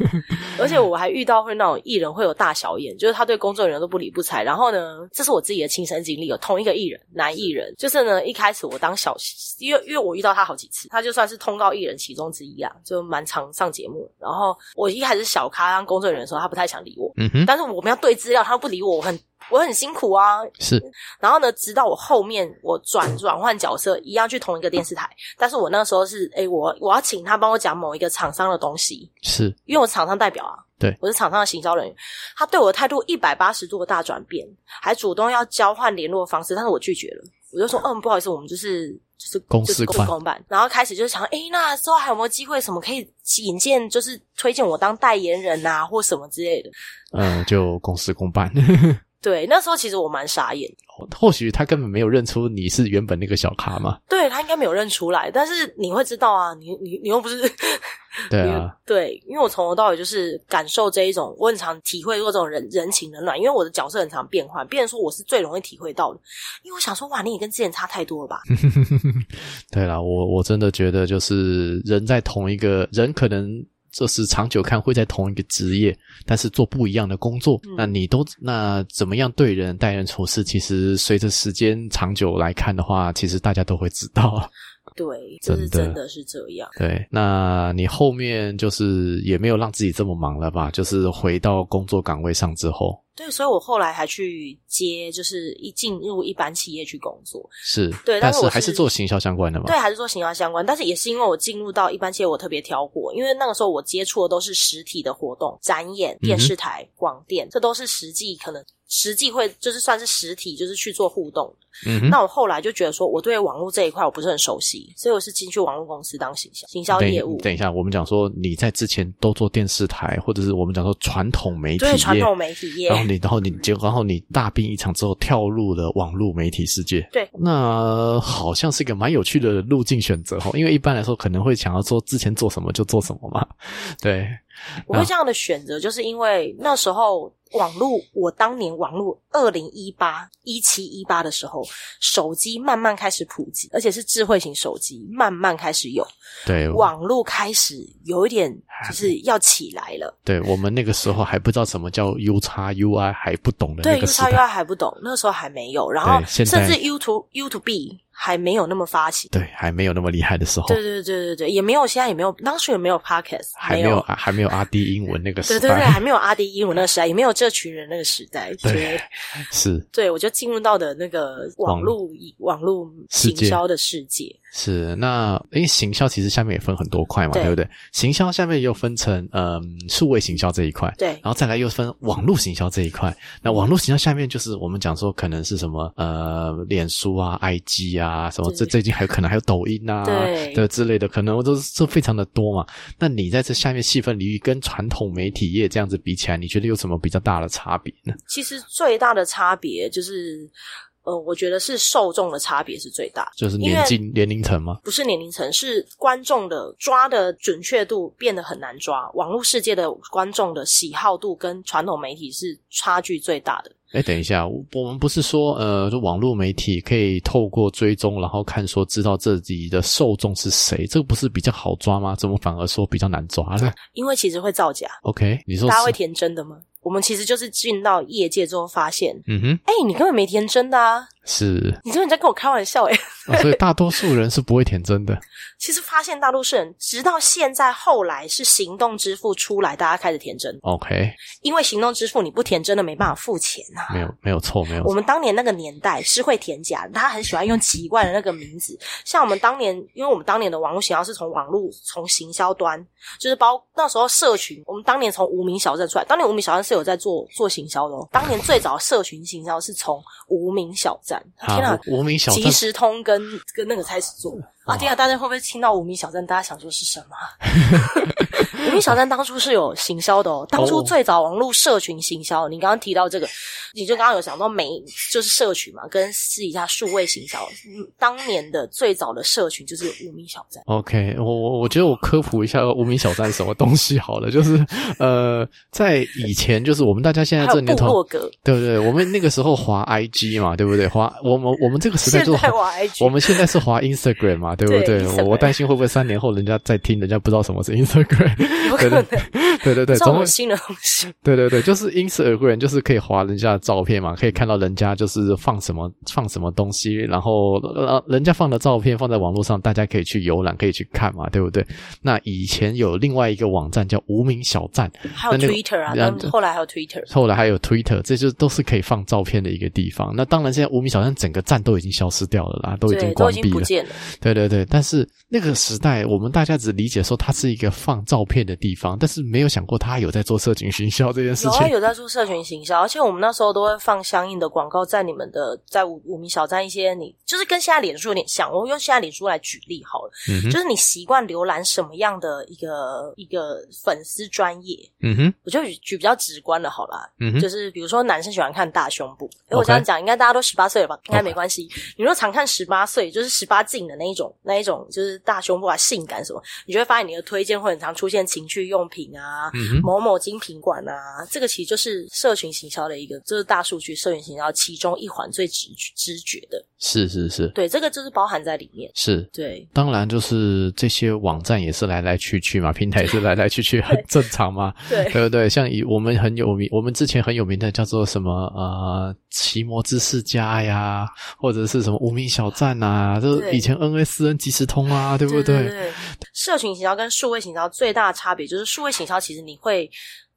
S2: 而且我还遇到会那种艺人会有大小眼，就是他对工作人员都不理不睬。然后呢，这是我自己的亲身经历，有同一个艺人，男艺人，就是呢一开始我当小，因为因为我遇到他好几次，他就算是通告艺人其中之一啊，就蛮常上节目。然后我一开始小咖当工作人员的时候，他不太想理我，
S1: 嗯哼，
S2: 但是我们要对资料，他不理我，我很我很辛苦啊。
S1: 是。
S2: 然后呢，直到我后面我转转换角色，一样去同一个电视台，但是我那个时候是，诶，我我要请他帮我讲某一个厂商的东西，
S1: 是，
S2: 因为我是厂商代表啊，
S1: 对。
S2: 我是厂商的行销人员，他对我的态度一百八十度的大转变，还主动要交换联络方式，但是我拒绝了，我就说，嗯，不好意思，我们就是就是
S1: 公事
S2: 公公办，然后开始就是想，哎，那之后还有没有机会什么可以引荐，就是推荐我当代言人啊，或什么之类的。
S1: 嗯，就公事公办。
S2: 对，那时候其实我蛮傻眼，
S1: 或许他根本没有认出你是原本那个小咖嘛。
S2: 对他应该没有认出来，但是你会知道啊，你你你又不是
S1: 对啊，
S2: 对，因为我从头到尾就是感受这一种，我很常体会过这种人人情冷暖，因为我的角色很常变换，变成说我是最容易体会到的，因为我想说，哇，你也跟之前差太多了吧？
S1: 对啦，我我真的觉得就是人在同一个人可能。就是长久看会在同一个职业，但是做不一样的工作。
S2: 嗯
S1: 那你都那怎么样对人待人处事？其实随着时间长久来看的话，其实大家都会知道。
S2: 对，
S1: 真的
S2: 真的是这样。
S1: 对，那你后面就是也没有让自己这么忙了吧？就是回到工作岗位上之后，
S2: 对，所以我后来还去接，就是一进入一般企业去工作。
S1: 是
S2: 对但是
S1: 还是
S2: 是
S1: 做行销相关的嘛？
S2: 对，还是做行销相关，但是也是因为我进入到一般企业，我特别挑过，因为那个时候我接触的都是实体的活动、展演、电视台、广电，这都是实际可能实际会就是算是实体，就是去做互动。
S1: 嗯哼，
S2: 那我后来就觉得说，我对网络这一块我不是很熟悉，所以我是进去网络公司当行销行销业务。
S1: 等一下，我们讲说你在之前都做电视台，或者是我们讲说传统媒体
S2: 对传统媒体业
S1: 然，后你，然后你结果，然后你大病一场之后，跳入了网络媒体世界。
S2: 对，
S1: 那好像是一个蛮有趣的路径选择哦。因为一般来说，可能会想要说之前做什么就做什么嘛。对，
S2: 我会这样的选择，就是因为那时候网络，我当年网络二零一八一七一八的时候，手机慢慢开始普及，而且是智慧型手机慢慢开始有，
S1: 对，
S2: 网络开始有一点就是。要起来了。
S1: 对我们那个时候还不知道什么叫 U 叉 UI，还不懂的
S2: 对
S1: 那个
S2: U 叉
S1: 时代。
S2: UI 还不懂，那时候还没有，然后甚至 U to U to B 还没有那么发起。
S1: 对，还没有那么厉害的时候，
S2: 对对对对对，也没有现在也没有，当时也没有 podcast，
S1: 还没有还没有阿迪英文那个时代
S2: 对对对，还没有阿迪英文那个时代，也没有这群人那个时代。
S1: 对，是，
S2: 对我就进入到的那个网络网络行销的世界。
S1: 是，那因为行销其实下面也分很多块嘛，对不对？行销下面又分成嗯数位行销这一块，
S2: 对，
S1: 然后再来又分网络行销这一块。那网络行销下面就是我们讲说可能是什么呃脸书啊、IG 啊什么，这最近还有可能还有抖音啊 的之类的，可能都是非常的多嘛。那你在这下面细分领域跟传统媒体业这样子比起来，你觉得有什么比较大的差别呢？
S2: 其实最大的差别就是。呃，我觉得是受众的差别是最大，
S1: 就是年纪年龄层吗？
S2: 不是年龄层，是观众的抓的准确度变得很难抓。网络世界的观众的喜好度跟传统媒体是差距最大的。
S1: 哎，等一下，我们不是说呃，就网络媒体可以透过追踪，然后看说知道自己的受众是谁，这个不是比较好抓吗？怎么反而说比较难抓呢？
S2: 因为其实会造假。
S1: OK，你说
S2: 大家会填真的吗？我们其实就是进到业界之后发现，
S1: 嗯哼，
S2: 哎，你根本没天真的啊。
S1: 是，
S2: 你根本在跟我开玩笑哎？
S1: 所以大多数人是不会填真的。
S2: 其实发现大多数人，直到现在后来是行动支付出来，大家开始填真。
S1: OK，
S2: 因为行动支付你不填真的没办法付钱啊。
S1: 没有，没有错，没有。
S2: 我们当年那个年代是会填假，他很喜欢用奇怪的那个名字。像我们当年，因为我们当年的网络行销是从网络从行销端，就是包那时候社群，我们当年从无名小镇出来，当年无名小镇是有在做做行销的哦。当年最早社群行销是从无名小站。天哪！
S1: 无名小站
S2: 即时通跟跟跟那个开始做。啊！天啊！大家会不会听到无名小站？大家想说是什么？无名小站当初是有行销的哦，当初最早网络社群行销。你刚刚提到这个，你就刚刚有讲到媒就是社群嘛，跟私底下数位行销。当年的最早的社群就是无名小站。
S1: OK，我我我觉得我科普一下无名小站什么东西好了，就是呃，在以前就是我们大家现在这年头，对不对？我们那个时候滑 IG 嘛，对不对？滑我。我们我们这个时代就 我们现在是滑 Instagram 嘛，对不对？我我担心会不会三年后人家在听，人家不知道什么是 Instagram。
S2: 对对
S1: 对对对，总
S2: 新的东西。
S1: 对对对，就是 Instagram，就是可以划人家的照片嘛，可以看到人家就是放什么放什么东西，然后呃人家放的照片放在网络上，大家可以去浏览，可以去看嘛，对不对？那以前有另外一个网站叫无名小站，
S2: 还有 Twitter 啊，后来还有 Twitter，
S1: 后来还有 Twitter，这就都是可以放照片的一个地方。那当然，现在无名小站整。整个站都已经消失掉了啦，都已经关闭了。对对对，但是那个时代，我们大家只理解说它是一个放照片的地方，但是没有想过它有在做社群行销这件事情。
S2: 有在做社群行销，而且我们那时候都会放相应的广告在你们的在五五名小站一些，你就是跟现在脸书有点像。我用现在脸书来举例好了，嗯就是你习惯浏览什么样的一个一个粉丝专业？
S1: 嗯哼，
S2: 我就举比较直观的好啦，
S1: 嗯哼，
S2: 就是比如说男生喜欢看大胸部，我这样讲应该大家都十八岁了吧？应该没关系。你若常看十八岁，就是十八禁的那一种，那一种就是大胸部啊、性感什么，你就会发现你的推荐会很常出现情趣用品啊、某某精品馆啊。这个其实就是社群行销的一个，就是大数据社群行销其中一环最直直觉的。
S1: 是是是，
S2: 对，这个就是包含在里面。
S1: 是，
S2: 对，
S1: 当然就是这些网站也是来来去去嘛，平台也是来来去去，很正常嘛。
S2: 对，
S1: 对不对？像以我们很有名，我们之前很有名的叫做什么呃，奇摩知识家呀，或者是什么无名小站呐，就是以前 NSN 即时通啊，对不
S2: 对？社群行销跟数位行销最大的差别就是，数位行销其实你会。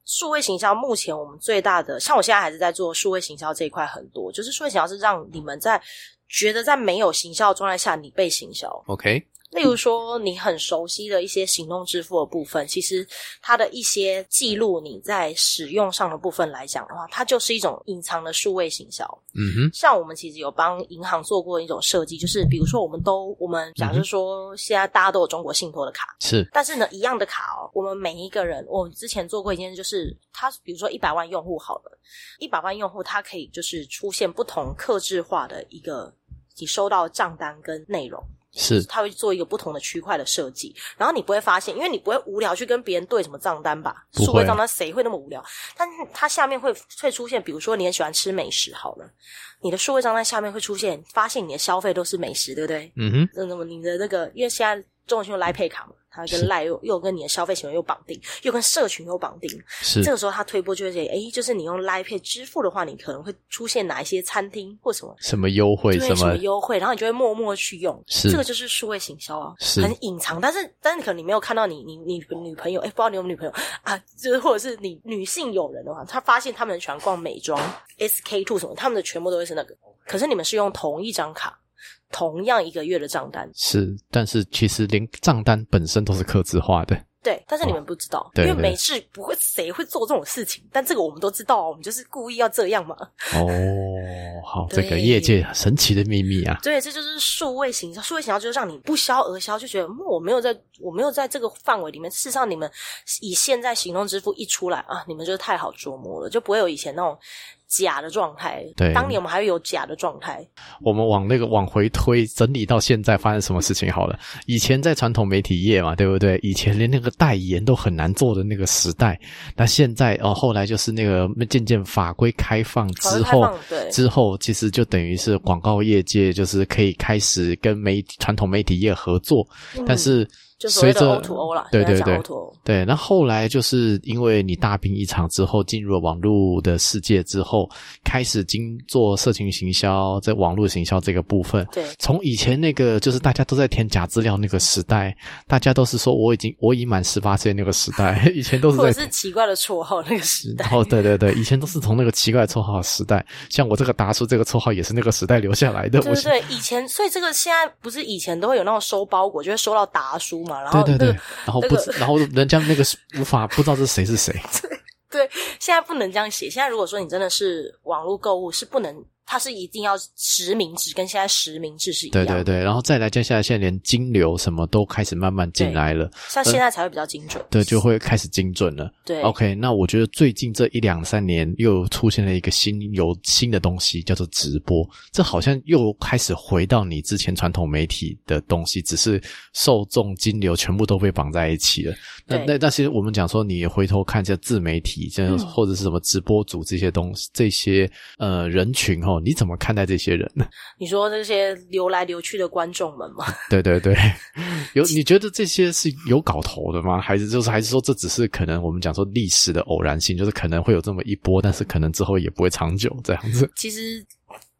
S2: 数位行销目前我们最大的，像我现在还是在做数位行销这一块，很多就是数位行销是让你们在觉得在没有行销状态下，你被行销。
S1: OK。
S2: 例如说，你很熟悉的一些行动支付的部分，其实它的一些记录，你在使用上的部分来讲的话，它就是一种隐藏的数位行销。
S1: 嗯哼，
S2: 像我们其实有帮银行做过一种设计，就是比如说，我们都我们假设说，现在大家都有中国信托的卡，
S1: 是，
S2: 但是呢，一样的卡哦，我们每一个人，我们之前做过一件，就是他比如说一百万用户好了，一百万用户，它可以就是出现不同克制化的一个你收到账单跟内容。
S1: 是，
S2: 他会做一个不同的区块的设计，然后你不会发现，因为你不会无聊去跟别人对什么账单吧？数位账单谁会那么无聊？但它下面会会出现，比如说你很喜欢吃美食，好了，你的数位账单下面会出现，发现你的消费都是美食，对不对？
S1: 嗯哼。
S2: 那那么你的那个，因为现在。中国信用赖配卡嘛，它跟赖又又跟你的消费行为又绑定，又跟社群又绑定。
S1: 是。
S2: 这个时候它推播就会写，哎，就是你用赖配支付的话，你可能会出现哪一些餐厅或什么。
S1: 什么优惠
S2: 对什
S1: 什么
S2: 优惠，然后你就会默默去用，
S1: 是。
S2: 这个就是数位行销啊，
S1: 是。
S2: 很隐藏，但是但是可能你没有看到你你你女朋友，哎，不知道你有没有女朋友啊，就是或者是你女性友人的话，她发现他们喜欢逛美妆 SK two 什么，他们的全部都会是那个，可是你们是用同一张卡，同样一个月的账单，
S1: 是，但是其实连账单本身都是刻字化的。
S2: 对，但是你们不知道，
S1: 对对
S2: 因为每次不会，谁会做这种事情？但这个我们都知道啊，我们就是故意要这样嘛。
S1: 哦，好，这
S2: 对
S1: 个业界神奇的秘密啊！
S2: 对，这就是数位行销。数位行销就是让你不销而销，就觉得嗯我没有在，我没有在这个范围里面。事实上，你们以现在行动支付一出来啊，你们就是太好琢磨了，就不会有以前那种假的状态。
S1: 对
S2: 当年我们还会有假的状态。
S1: 我们往那个往回推，整理到现在发生什么事情好了。以前在传统媒体业嘛，对不对？以前连那个代言都很难做的那个时代，那现在哦，后来就是那个渐渐法规开放之后
S2: 对，
S1: 之后其实就等于是广告业界就是可以开始跟媒体传统媒体业合作，但是
S2: 嗯就所谓的
S1: 随着
S2: O to O 啦，
S1: 对对对。对，那后来就是因为你大病一场之后，进入了网络的世界之后，开始经做社群行销，在网络行销这个部分。
S2: 对
S1: 从以前那个就是大家都在填假资料那个时代，大家都是说我已经我已满十八岁那个时代，以前都是在
S2: 或者是奇怪的绰号那个时代。
S1: 哦，对对对，以前都是从那个奇怪的绰号时代，像我这个达叔这个绰号也是那个时代留下来的。我
S2: 对对对，以前所以这个现在不是以前都会有那种收包裹，就会收到达书嘛，然后
S1: 对对对，然后不知，
S2: 那个
S1: 然后人家那个是无法不知道这是谁是谁。
S2: 对，现在不能这样写。现在如果说你真的是网络购物，是不能，它是一定要实名制，跟现在实名制是一样的。
S1: 对对对，然后再来，接下来现在连金流什么都开始慢慢进来了，
S2: 像现在才会比较精准。
S1: 对，就会开始精准了。
S2: 对
S1: OK，那我觉得最近这一两三年又出现了一个新有新的东西，叫做直播。这好像又开始回到你之前传统媒体的东西，只是受众金流全部都被绑在一起了。那那那其实我们讲说，你回头看一下自媒体，这
S2: 嗯
S1: 或者是什么直播主这些东西，这些呃人群哦，你怎么看待这些人呢？
S2: 你说这些流来流去的观众们吗，
S1: 对 对对，有你觉得这些是有搞头的吗？还是就是还是说这只是可能我们讲说历史的偶然性，就是可能会有这么一波，但是可能之后也不会长久这样子。
S2: 其实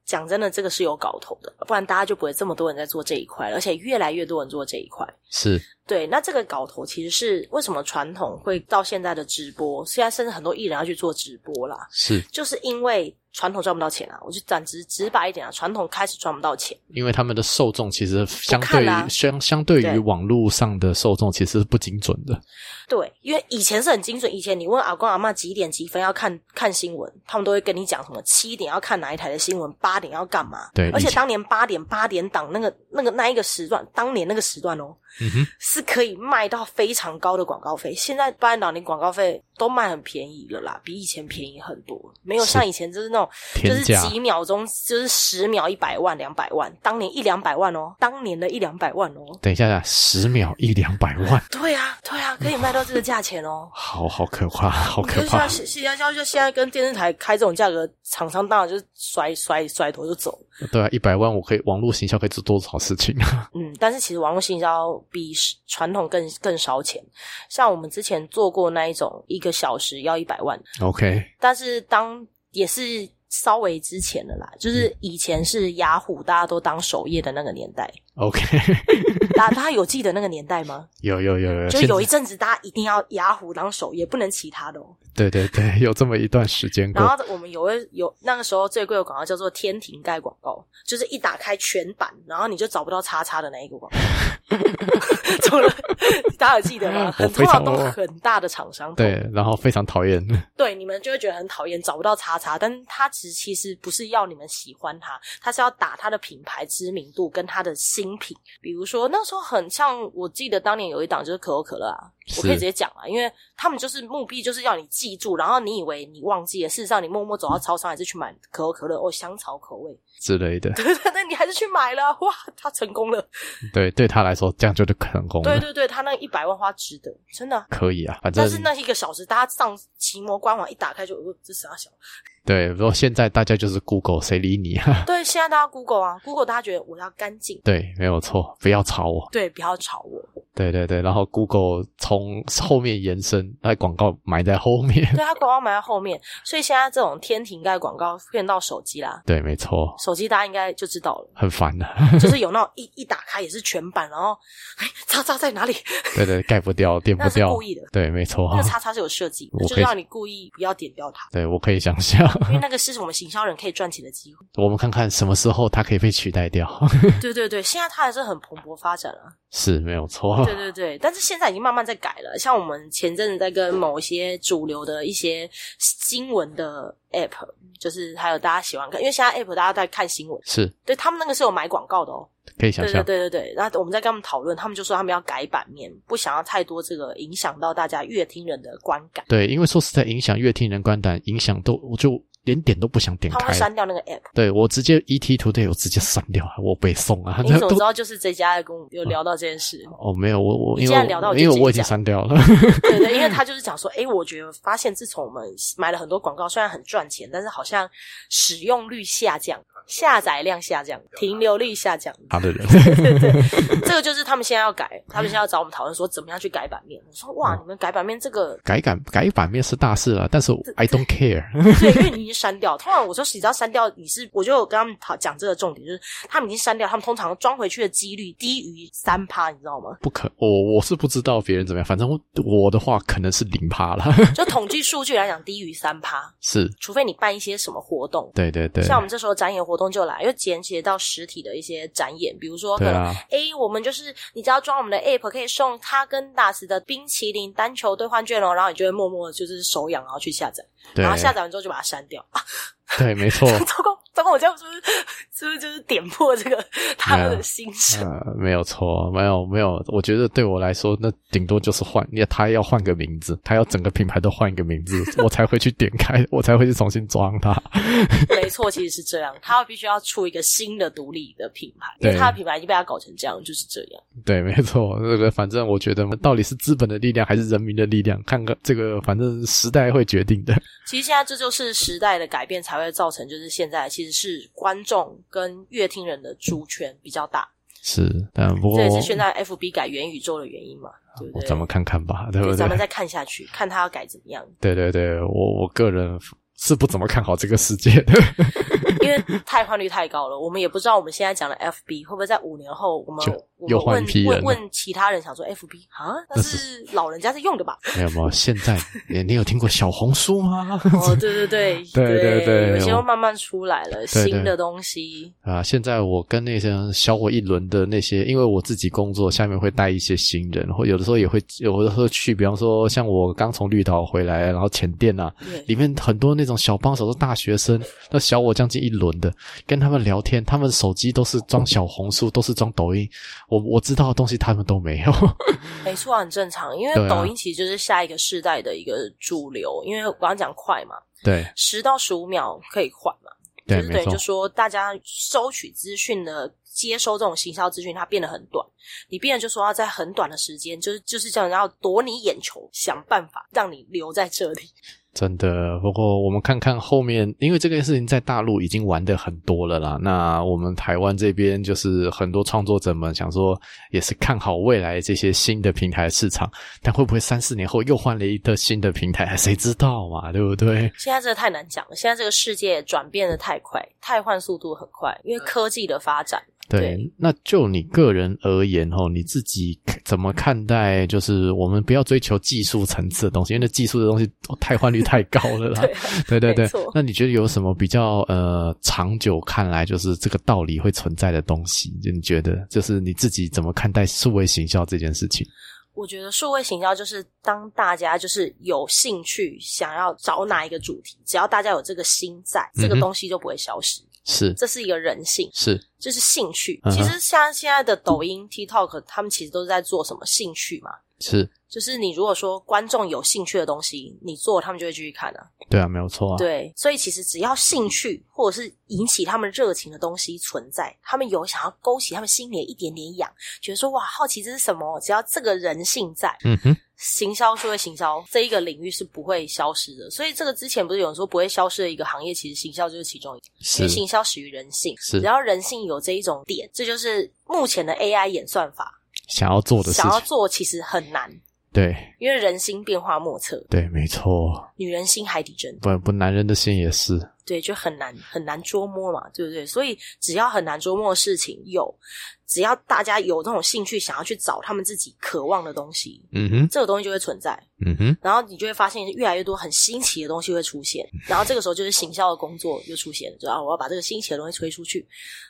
S2: 讲真的，这个是有搞头的，不然大家就不会这么多人在做这一块，而且越来越多人做这一块。
S1: 是
S2: 对，那这个搞头其实是为什么传统会到现在的直播，现在甚至很多艺人要去做直播啦，
S1: 是，
S2: 就是因为传统赚不到钱啊。我就讲直直白一点啊，传统开始赚不到钱。
S1: 因为他们的受众其实相对于、相相对于网络上的受众其实是不精准的。
S2: 对，因为以前是很精准，以前你问阿公阿妈几点几分要看看新闻，他们都会跟你讲什么七点要看哪一台的新闻，八点要干嘛。
S1: 对
S2: 而且当年八点八点档那个那个那一个时段，当年那个时段哦，
S1: 嗯哼，
S2: 是可以卖到非常高的广告费。现在八点档连广告费都卖很便宜了啦，比以前便宜很多，没有像以前就是那种就是几秒钟就是十秒一百万两百万，当年一两百万哦，当年的一两百万哦。
S1: 等一下，十秒一两百万，
S2: 对啊，对啊，可以卖到这个价钱哦。
S1: 好好可怕，好可
S2: 就
S1: 怕
S2: 像。现现在就现在跟电视台开这种价格，厂商当然就是甩甩甩头就走。
S1: 对啊，一百万我可以网络行销可以做多少事情啊？
S2: 嗯，但是其实网络行销比传统更更烧钱。像我们之前做过那一种，一个小时要一百万
S1: ，OK，
S2: 但是当也是稍微之前的啦，就是以前是雅虎大家都当首页的那个年代，
S1: OK，
S2: 大家大家有记得那个年代吗？
S1: 有有有有，
S2: 就有一阵子大家一定要雅虎当首页，不能其他的哦。
S1: 对对对，有这么一段时间
S2: 然。后我们有位有那个时候最贵的广告叫做天庭盖广告，就是一打开全版，然后你就找不到叉叉的那一个广告。怎么了？大家有记得吗？很通常都很大的厂商，
S1: 对，然后非常讨厌。
S2: 对，你们就会觉得很讨厌，找不到叉叉。但是它其实其实不是要你们喜欢它，它是要打它的品牌知名度跟它的新品。比如说那时候很像，我记得当年有一档就是可口可乐啊，我可以直接讲啊，因为他们就是目的就是要你记住，然后你以为你忘记了，事实上你默默走到超商还是去买可口可乐哦，香草口味，
S1: 之类的，
S2: 对对 对，你还是去买了，哇，他成功了，
S1: 对，对他来说这样就是成功了，
S2: 对对对，他那一百万花值得，真的。
S1: 可以啊，反正
S2: 但是那一个小时，大家上奇摩官网一打开就，呃，这啥小。
S1: 对，如果现在大家就是 Google，谁理你啊？
S2: 对，现在大家 Google 啊，Google 大家觉得我要干净，
S1: 对，没有错，不要吵我。
S2: 对，不要吵我。
S1: 对对对，然后 Google 从后面延伸，那广告埋在后面。
S2: 对，它广告埋在后面，所以现在这种天庭盖广告变到手机啦，
S1: 对，没错，
S2: 手机大家应该就知道了，
S1: 很烦的。
S2: 就是 有那种一一打开也是全版，然后哎，叉叉在哪里？
S1: 对对，盖不掉，点不
S2: 那是
S1: 掉
S2: 故。意的，
S1: 对，没错
S2: 那。个叉叉是有设计就是让你故意不要点掉它，
S1: 对，我可以想象，
S2: 因为那个是我们行销人可以赚钱的机会。
S1: 我们看看什么时候它可以被取代掉。
S2: 对对对，现在它还是很蓬勃发展啊。
S1: 是没有错。
S2: 对对对，但是现在已经慢慢在改了。像我们前阵子在跟某一些主流的一些新闻的 app，就是还有大家喜欢看，因为现在 app 大家在看新闻，
S1: 是
S2: 对他们那个是有买广告的哦。对对
S1: 可以想象。
S2: 对对对，然后我们在跟他们讨论，他们就说他们要改版面，不想要太多这个影响到大家乐听人的观感，
S1: 对，因为说实在，影响乐听人观感，影响都我就连点都不想点
S2: 他们会
S1: 开。
S2: 删掉那个 app。
S1: 对我直接 ET Today 我直接删掉，我被送啊，
S2: 你怎么知道就是这家跟我们有聊到这件事？
S1: 哦没有我我
S2: 你
S1: 因为
S2: 聊到
S1: 因为我已经删掉了。
S2: 对对，因为他就是讲说，诶，我觉得发现自从我们买了很多广告，虽然很赚钱，但是好像使用率下降，下载量下降，停留率下降。
S1: 他的人，
S2: 对对，这个就是他们现在要改，他们现在要找我们讨论说怎么样去改版面。我说哇，你们改版面这个，
S1: 改版改版面是大事了，但是 I don't care。
S2: 对，因为你已经删掉。通常我说你只要删掉，你是我就跟他们讨讲这个重点，就是他们已经删掉，他们通常装回去的几率低于三趴，你知道吗？
S1: 不可，我我是不知道别人怎么样，反正我我的话可能是零趴了。
S2: 就统计数据来讲，低于三趴，
S1: 是，
S2: 除非你办一些什么活动。
S1: 对对对，
S2: 像我们这时候展演活动就来，又连接到实体的一些展演，比如说可能
S1: A，啊，
S2: 我们就是你只要装我们的 app，可以送他跟达斯的冰淇淋单球兑换券哦，然后你就会默默地就是手痒，然后去下载，然后下载完之后就把它删掉。啊，
S1: 对，没错。
S2: 糟糕，糟糕，我这样是不是是不是就是点破这个他们的心声？
S1: 呃，没有错，没有没有，我觉得对我来说，那顶多就是换，要他要换个名字，他要整个品牌都换一个名字，我才会去点开，我才会去重新装它。
S2: 没 错，其实是这样，他必须要出一个新的独立的品牌，因为
S1: 对
S2: 他的品牌已经被他搞成这样，就是这样。
S1: 对，没错，这个反正我觉得到底是资本的力量还是人民的力量，看看这个，反正时代会决定的。
S2: 其实现在这就是时代的改变，才会造成就是现在其实是观众跟乐听人的主权比较大，
S1: 是，但不过
S2: 这也是现在 FB 改元宇宙的原因嘛，对不对？
S1: 咱们看看吧，对不对
S2: 对咱？们再看下去，看他要改怎么样。
S1: 对对对，我我个人是不怎么看好这个世界的。
S2: 因为汰换率太高了，我们也不知道我们现在讲的 FB 会不会在五年后，我们
S1: 就
S2: 我
S1: 又换
S2: 们问
S1: 一批人
S2: 问问其他人，想说 FB 啊，那是老人家在用的吧？
S1: 没有没有，现在 你你有听过小红书吗？
S2: 哦，对对对
S1: 对对对
S2: 有些慢慢出来了，新的东西。
S1: 啊，现在我跟那些小我一轮的那些，因为我自己工作下面会带一些新人，或有的时候也会有的时候去，比方说像我刚从绿岛回来，然后前店啊，
S2: 对
S1: 里面很多那种小帮手都大学生，那小我将近一轮的，跟他们聊天，他们手机都是装小红书，都是装抖音，我我知道的东西他们都没有。
S2: 没错，很正常，因为抖音其实就是下一个世代的一个主流，因为我刚刚讲快嘛，
S1: 对
S2: 十到十五秒可以快嘛，
S1: 对，
S2: 就是等于就，说大家收取资讯的接收这种行销资讯，它变得很短。你变得就说要在很短的时间，就是就是这样，要夺你眼球，想办法让你留在这里。
S1: 真的，不过我们看看后面，因为这件事情在大陆已经玩的很多了啦。那我们台湾这边就是很多创作者们想说，也是看好未来这些新的平台市场，但会不会三四年后又换了一个新的平台，谁知道嘛？对不对？
S2: 现在这个太难讲了，现在这个世界转变的太快，太换速度很快，因为科技的发展。
S1: 对，
S2: 对
S1: 那就你个人而言哦，你自己怎么看待？就是我们不要追求技术层次的东西，因为那技术的东西哦汰换率太高了啦。
S2: 对
S1: 对对对，那你觉得有什么比较呃长久看来就是这个道理会存在的东西？就你觉得就是你自己怎么看待数位行销这件事情？
S2: 我觉得数位行销就是当大家就是有兴趣想要找哪一个主题，只要大家有这个心在，这个东西就不会消失。
S1: 是
S2: 这是一个人性，
S1: 是，
S2: 就是兴趣。
S1: 嗯
S2: 其实像现在的抖音、TikTok，他们其实都是在做什么兴趣嘛？
S1: 是，
S2: 就是你如果说观众有兴趣的东西，你做他们就会继续看啊。
S1: 对啊，没有错啊。
S2: 对，所以其实只要兴趣或者是引起他们热情的东西存在，他们有想要勾起他们心里的一点点痒，觉得说哇好奇这是什么，只要这个人性在，
S1: 嗯哼，
S2: 行销就会行销，这一个领域是不会消失的。所以这个之前不是有人说不会消失的一个行业，其实行销就是其中一个，因
S1: 是
S2: 为行销始于人性，
S1: 是
S2: 只要人性有这一种点，这就是目前的 AI 演算法
S1: 想要做的事
S2: 想要，做其实很难，
S1: 对
S2: 因为人心变化莫测，
S1: 对，没错。
S2: 女人心海底针。
S1: 不不，男人的心也是，
S2: 对，就很难很难捉摸嘛，对不对？所以只要很难捉摸的事情有，只要大家有这种兴趣，想要去找他们自己渴望的东西，
S1: 嗯哼，
S2: 这个东西就会存在。
S1: 嗯哼，
S2: 然后你就会发现越来越多很新奇的东西会出现，然后这个时候就是行销的工作就出现了，就啊我要把这个新奇的东西推出去，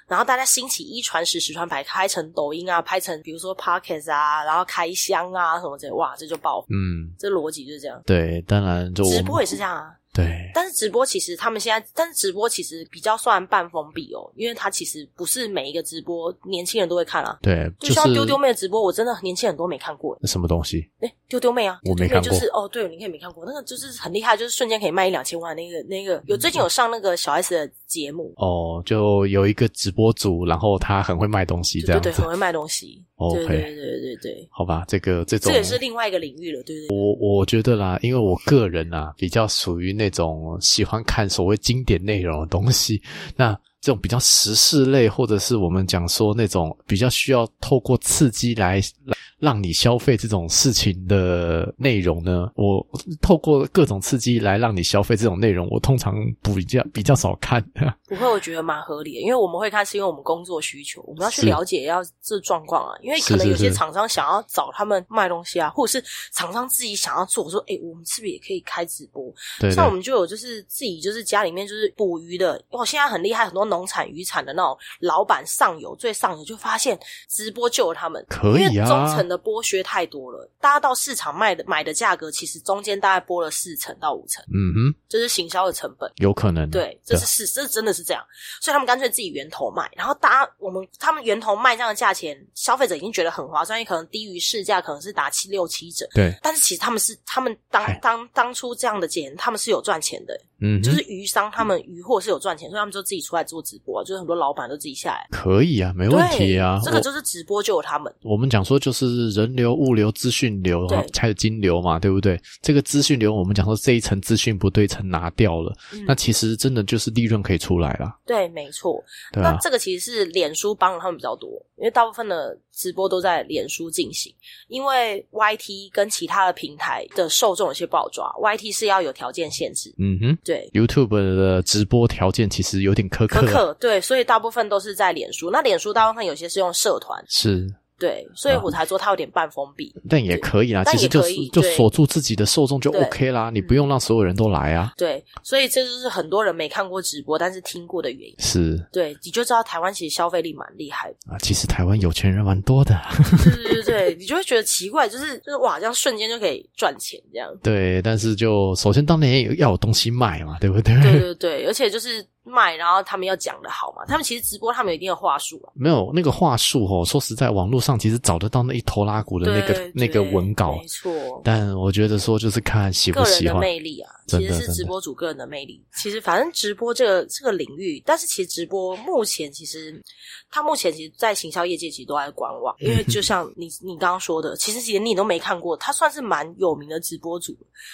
S2: 然后大家兴起一传十，十传百，拍成抖音啊，拍成比如说 Pocket 啊，然后开箱啊什么这，哇，这就爆，
S1: 嗯，
S2: 这逻辑就是这样。
S1: 对，当然就
S2: 直播也是这样啊，
S1: 对，
S2: 但是直播其实他们现在，但是直播其实比较算半封闭哦，因为它其实不是每一个直播年轻人都会看啊。
S1: 对，
S2: 就是像丢丢妹的直播，我真的年轻人都没看过。
S1: 那什么东西？
S2: 哎，丢丢妹啊，
S1: 我没看过
S2: 就是哦，对，你可以没看过，那个就是很厉害，就是瞬间可以卖一两千万那个那个。有最近有上那个小 S 的节目，
S1: 哦，就有一个直播组，然后他很会卖东西，这
S2: 对对对，
S1: 样子
S2: 很，会卖东西。
S1: OK
S2: 对对对对对对，
S1: 好吧？这个这种
S2: 这也是另外一个领域了，对不对？
S1: 我我觉得啦，因为我个人啊，比较属于那种喜欢看所谓经典内容的东西。那这种比较时事类，或者是我们讲说那种比较需要透过刺激来来让你消费这种事情的内容呢，我透过各种刺激来让你消费这种内容，我通常比较比较少看。
S2: 不会，我觉得蛮合理的，因为我们会看是因为我们工作需求，我们要去了解要这状况啊。因为可能有些厂商想要找他们卖东西啊，或者是厂商自己想要做，说，哎，我们是不是也可以开直播？
S1: 对对
S2: 像我们就有就是自己就是家里面就是捕鱼的，哇，现在很厉害，很多农产渔产的那种老板上游最上游就发现直播救了他们，
S1: 可以啊
S2: 的剥削太多了，大家到市场卖的买的价格，其实中间大概剥了四成到五成，
S1: 嗯哼，
S2: 这是行销的成本。
S1: 有可能。
S2: 对，这是是这真的是这样，所以他们干脆自己源头卖，然后大家我们他们源头卖这样的价钱，消费者已经觉得很划算，因为可能低于市价，可能是打七六七折。
S1: 对，
S2: 但是其实他们是他们当当当初这样的钱，他们是有赚钱的，
S1: 嗯，
S2: 就是鱼商他们鱼货是有赚钱，所以他们就自己出来做直播啊，就是很多老板都自己下来，
S1: 可以啊，没问题啊。
S2: 这个就是直播就有他们。
S1: 我们讲说就是人流、物流、资讯流，还有金流嘛，对不对？这个资讯流，我们讲说这一层资讯不对称拿掉了，
S2: 嗯
S1: 那其实真的就是利润可以出来了，
S2: 对，没错。那这个其实是脸书帮了他们比较多，因为大部分的直播都在脸书进行。因为 YT 跟其他的平台的受众有些不好抓，YT 是要有条件限制，
S1: 嗯哼
S2: 对。
S1: ，YouTube 的直播条件其实有点苛刻，
S2: 苛刻对，所以大部分都是在脸书。那脸书大部分有些是用社团，
S1: 是，
S2: 对，所以我才说它有点半封闭。
S1: 但也可以啦，
S2: 但
S1: 其实就
S2: 也可以
S1: 就锁住自己的受众就 OK 啦，你不用让所有人都来啊，
S2: 对，所以这就是很多人没看过直播，但是听过的原因。
S1: 是
S2: 对，你就知道台湾其实消费力蛮厉害的。
S1: 啊，其实台湾有钱人蛮多的，
S2: 对对对对，你就会觉得奇怪，就是 就是哇，这样瞬间就可以赚钱这样。
S1: 对，但是就首先当年也有要有东西卖嘛，对不对？
S2: 对对对，而且就是卖，然后他们要讲的好嘛，他们其实直播他们有一定的话术啊。
S1: 没有那个话术哦，说实在，网络上其实找得到那一头拉骨的那个那个文稿
S2: 没，错。
S1: 但我觉得说就是看喜不
S2: 个人的。魅力啊，其实是直播主个人的魅力。其实反正直播这个这个领域，但是其实直播目前其实他目前其实，在行销业界其实都在观望，因为就 像你你刚刚说的，其实连你都没看过，他算是蛮有名的直播主，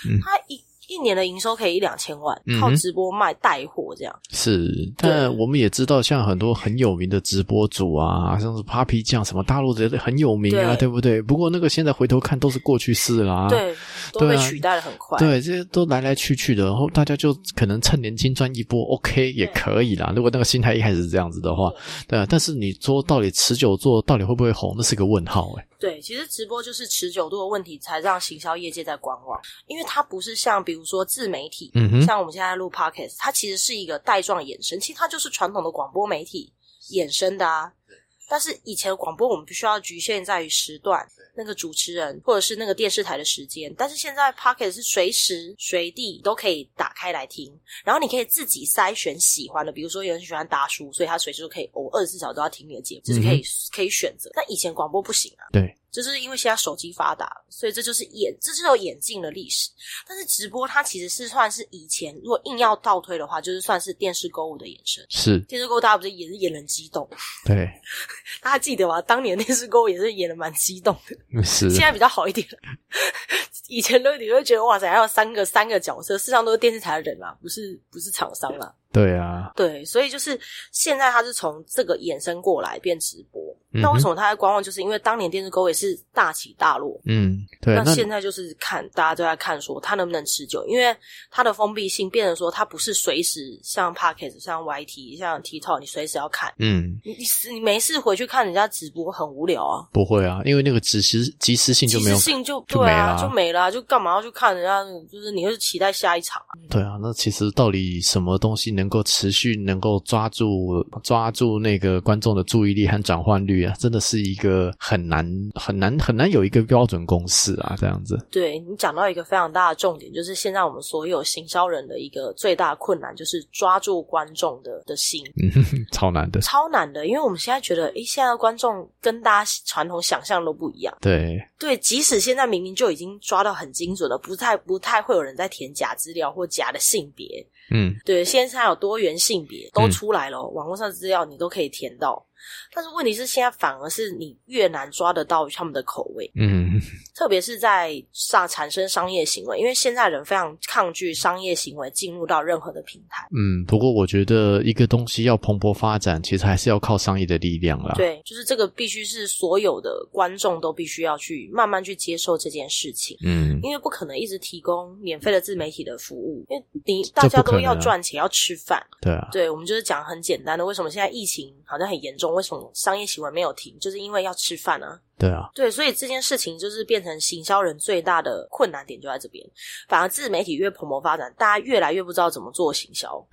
S1: 嗯
S2: 他一一年的营收可以一两千万，
S1: 嗯
S2: 靠直播卖带货这样。
S1: 是，但我们也知道，像很多很有名的直播主啊，像是 Papi 酱什么大陆的很有名啊，
S2: 对
S1: 对不对？不过那个现在回头看都是过去式啦、
S2: 对，都被取代的很快。
S1: 对，这些都来来去去的，然后大家就可能趁年轻赚一波，OK 也可以啦。如果那个心态一开始是这样子的话，对啊。但是你说到底持久做到底会不会红，那是个问号哎、
S2: 对，其实直播就是持久度的问题，才让行销业界在观望，因为它不是像比如说自媒体，
S1: 嗯哼
S2: 像我们现在录 podcast，它其实是一个带状衍生，其实它就是传统的广播媒体衍生的啊。但是以前的广播我们必须要局限在于时段，那个主持人或者是那个电视台的时间，但是现在 podcast 是随时随地都可以打开来听，然后你可以自己筛选喜欢的，比如说有人喜欢达叔，所以他随时都可以，我二十四小时都要听你的节目，就是可以、可以选择。但以前广播不行啊，
S1: 对，
S2: 就是因为现在手机发达，所以这就是演，这是有演进的历史。但是直播它其实是算是以前，如果硬要倒推的话，就是算是电视购物的延伸。
S1: 是
S2: 电视购物大家不是也是演得很激动？
S1: 对，
S2: 大家记得吗？当年电视购物也是演的蛮激动的。
S1: 是
S2: 现在比较好一点。以前都你会觉得哇塞，还有三个三个角色，事实上都是电视台的人啦，不是不是厂商啦。
S1: 对啊，
S2: 对，所以就是现在它是从这个衍生过来变直播。
S1: 嗯
S2: 那为什么他在观望？就是因为当年电视购物也是大起大落。
S1: 嗯，对，
S2: 那
S1: 那
S2: 现在就是看大家都在看说它能不能持久，因为它的封闭性变成说它不是随时像 Podcast、像 YT、像 TikTok，你随时要看。
S1: 嗯
S2: 你你你没事回去看人家直播很无聊啊，
S1: 不会啊，因为那个即时即时性就没有
S2: 即时性就
S1: 就
S2: 对啊，
S1: 没了
S2: 就没了啊，就干嘛要去看人家？就是你会期待下一场啊。
S1: 对啊，那其实到底什么东西能够持续能够抓住抓住那个观众的注意力和转换率啊，真的是一个很难很难很难有一个标准公式啊，这样子。
S2: 对你讲到一个非常大的重点，就是现在我们所有行销人的一个最大困难，就是抓住观众的的心，
S1: 超难的。
S2: 超难的。因为我们现在觉得，诶，现在的观众跟大家传统想象都不一样。
S1: 对，
S2: 对，即使现在明明就已经抓到很精准了，不太不太会有人在填假资料或假的性别。
S1: 嗯，
S2: 对，现在有多元性别都
S1: 嗯
S2: 出来了，网络上资料你都可以填到。但是问题是，现在反而是你越难抓得到他们的口味。
S1: 嗯，
S2: 特别是在上产生商业行为，因为现在人非常抗拒商业行为进入到任何的平台。
S1: 嗯，不过我觉得一个东西要蓬勃发展，其实还是要靠商业的力量啦。，
S2: 对，就是这个必须是所有的观众都必须要去慢慢去接受这件事情，
S1: 嗯，
S2: 因为不可能一直提供免费的自媒体的服务，因为你大家都要赚钱要吃饭。
S1: 对啊，
S2: 对，我们就是讲很简单的，为什么现在疫情好像很严重？为什么商业行为没有停？就是因为要吃饭啊。
S1: 对啊，
S2: 对，所以这件事情就是变成行销人最大的困难点就在这边。反而自媒体越蓬勃发展，大家越来越不知道怎么做行销，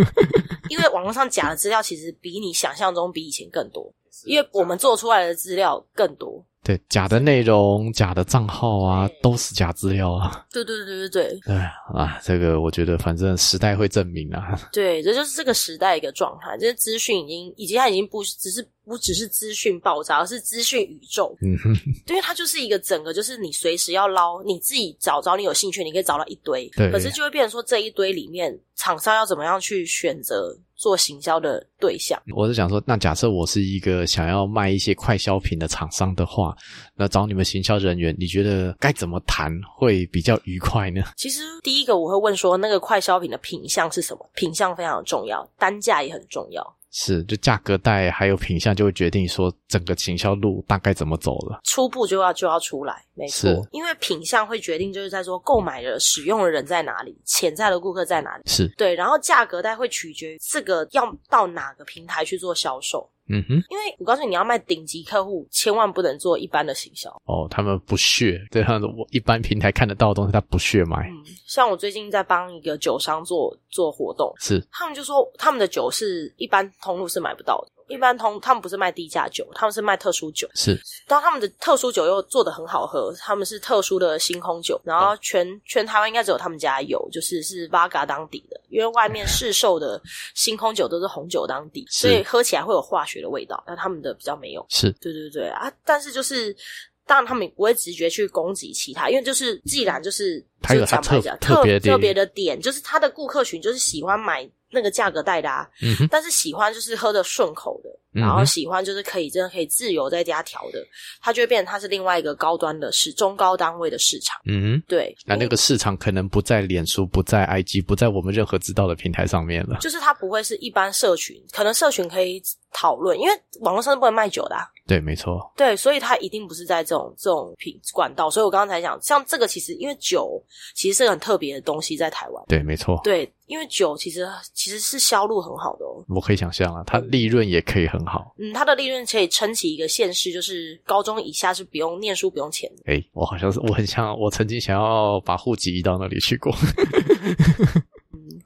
S2: 因为网络上假的资料其实比你想象中比以前更多，因为我们做出来的资料更多。
S1: 对，假的内容、假的账号啊，都是假资料啊。
S2: 对对对对对
S1: 对啊，这个我觉得反正时代会证明啊。
S2: 对，这就是这个时代一个状态。这些资讯已经，以及它已经不只是不只是资讯爆炸，而是资讯宇宙。
S1: 嗯哼，
S2: 因为它就是一个整个，就是你随时要捞，你自己找找你有兴趣，你可以找到一堆。
S1: 对
S2: 可是就会变成说这一堆里面，厂商要怎么样去选择做行销的对象？
S1: 我是想说，那假设我是一个想要卖一些快消品的厂商的话，那找你们行销人员，你觉得该怎么谈会比较愉快呢？
S2: 其实第一个我会问说，那个快消品的品相是什么？品相非常重要，单价也很重要。
S1: 是，就价格带还有品相就会决定说整个行销路大概怎么走了。
S2: 初步就要就要出来，没错，因为品相会决定就是在说购买的使用的人在哪里，潜在的顾客在哪里。
S1: 是，
S2: 对，然后价格带会取决于这个要到哪个平台去做销售。
S1: 嗯哼，
S2: 因为我告诉你，你要卖顶级客户，千万不能做一般的行销。
S1: 哦，他们不屑，对他的我一般平台看得到的东西，他不屑买。
S2: 嗯，像我最近在帮一个酒商做做活动，
S1: 是，
S2: 他们就说他们的酒是一般通路是买不到的。一般通他们不是卖低价酒，他们是卖特殊酒。
S1: 是，
S2: 当他们的特殊酒又做的很好喝，他们是特殊的星空酒，然后全全台湾应该只有他们家有，就是是 Vaga 当底的，因为外面市售的星空酒都是红酒当底，所以喝起来会有化学的味道，但他们的比较没有。
S1: 是，
S2: 对对对啊，但是就是。当然，他们也不会直觉去攻击其他，因为就是既然就是
S1: 他有他特特别
S2: 特别的点，就是他的顾客群就是喜欢买那个价格带的啊，
S1: 嗯哼，
S2: 但是喜欢就是喝的顺口的，
S1: 嗯
S2: 然后喜欢就是可以真的可以自由在家调的，它就会变成它是另外一个高端的市中高单位的市场。
S1: 嗯哼。
S2: 对，
S1: 那那个市场可能不在脸书，不在 IG，不在我们任何知道的平台上面了。
S2: 就是它不会是一般社群，可能社群可以讨论，因为网络上是不能卖酒的、啊。
S1: 对，没错，
S2: 对，所以它一定不是在这种这种品管道。所以我刚刚才讲，像这个其实因为酒其实是很特别的东西，在台湾。
S1: 对，没错。
S2: 对，因为酒其实其实是销路很好的哦。
S1: 我可以想象啊，它利润也可以很好。
S2: 嗯，它的利润可以撑起一个县市，就是高中以下是不用念书不用钱的。
S1: 诶，我好像是，我很像，我曾经想要把户籍移到那里去过。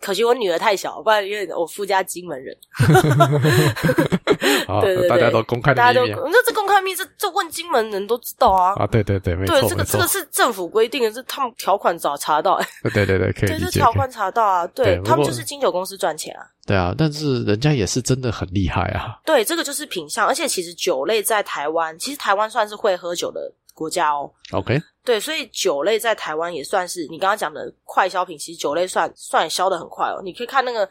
S2: 可惜我女儿太小，不然因为我夫家金门人，
S1: 好，
S2: 对对对，
S1: 大家都公开的
S2: 大家都
S1: 秘密啊
S2: 那这公开秘密，这这问金门人都知道啊。
S1: 啊，对对对，没错
S2: 对，这个这个，是政府规定的，这他们条款早查到、欸，
S1: 对对对，可以
S2: 对。这条款查到啊，对
S1: 对
S2: 他们就是金酒公司赚钱啊。
S1: 对啊，但是人家也是真的很厉害啊。
S2: 对，这个就是品相，而且其实酒类在台湾，其实台湾算是会喝酒的国家哦。
S1: OK，
S2: 对，所以酒类在台湾也算是你刚刚讲的快消品，其实酒类算算也销的很快哦。你可以看那个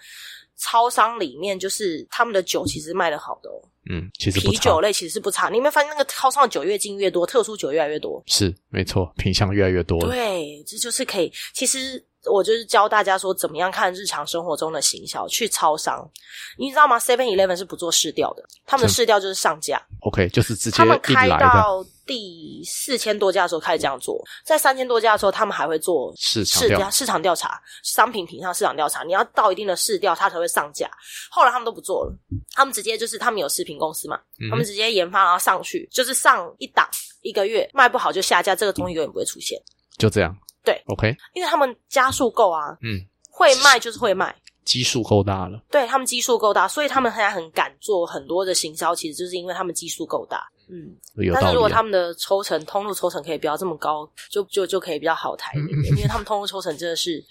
S2: 超商里面，就是他们的酒其实卖的好的哦，
S1: 嗯，其实
S2: 啤酒类其实是不差。你有没有发现那个超商的酒越进越多，特殊酒越来越多？
S1: 是没错，品相越来越多了。
S2: 对，这就是可以。其实我就是教大家说，怎么样看日常生活中的行销。去超商，你知道吗？Seven Eleven 是不做试调的，他们试调就是上架。
S1: OK，就是直接
S2: 他们开到第四千多家的时候开始这样做，在三千多家的时候，他们还会做
S1: 市场调
S2: 市调市场调查，商品品上市场调查，你要到一定的市调，它才会上架。后来他们都不做了，他们直接就是他们有食品公司嘛，
S1: 嗯
S2: 他们直接研发然后上去，就是上一档一个月卖不好就下架，这个东西永远不会出现，
S1: 就这样。
S2: 对
S1: ，OK，
S2: 因为他们加速够啊，
S1: 嗯，
S2: 会卖就是会卖。
S1: 基数够大了。
S2: 对他们基数够大，所以他们现在很敢做很多的行销，其实就是因为他们基数够大。嗯。但是如果他们的抽成通路抽成可以不要这么高，就就就可以比较好谈一点点，因为他们通路抽成真的是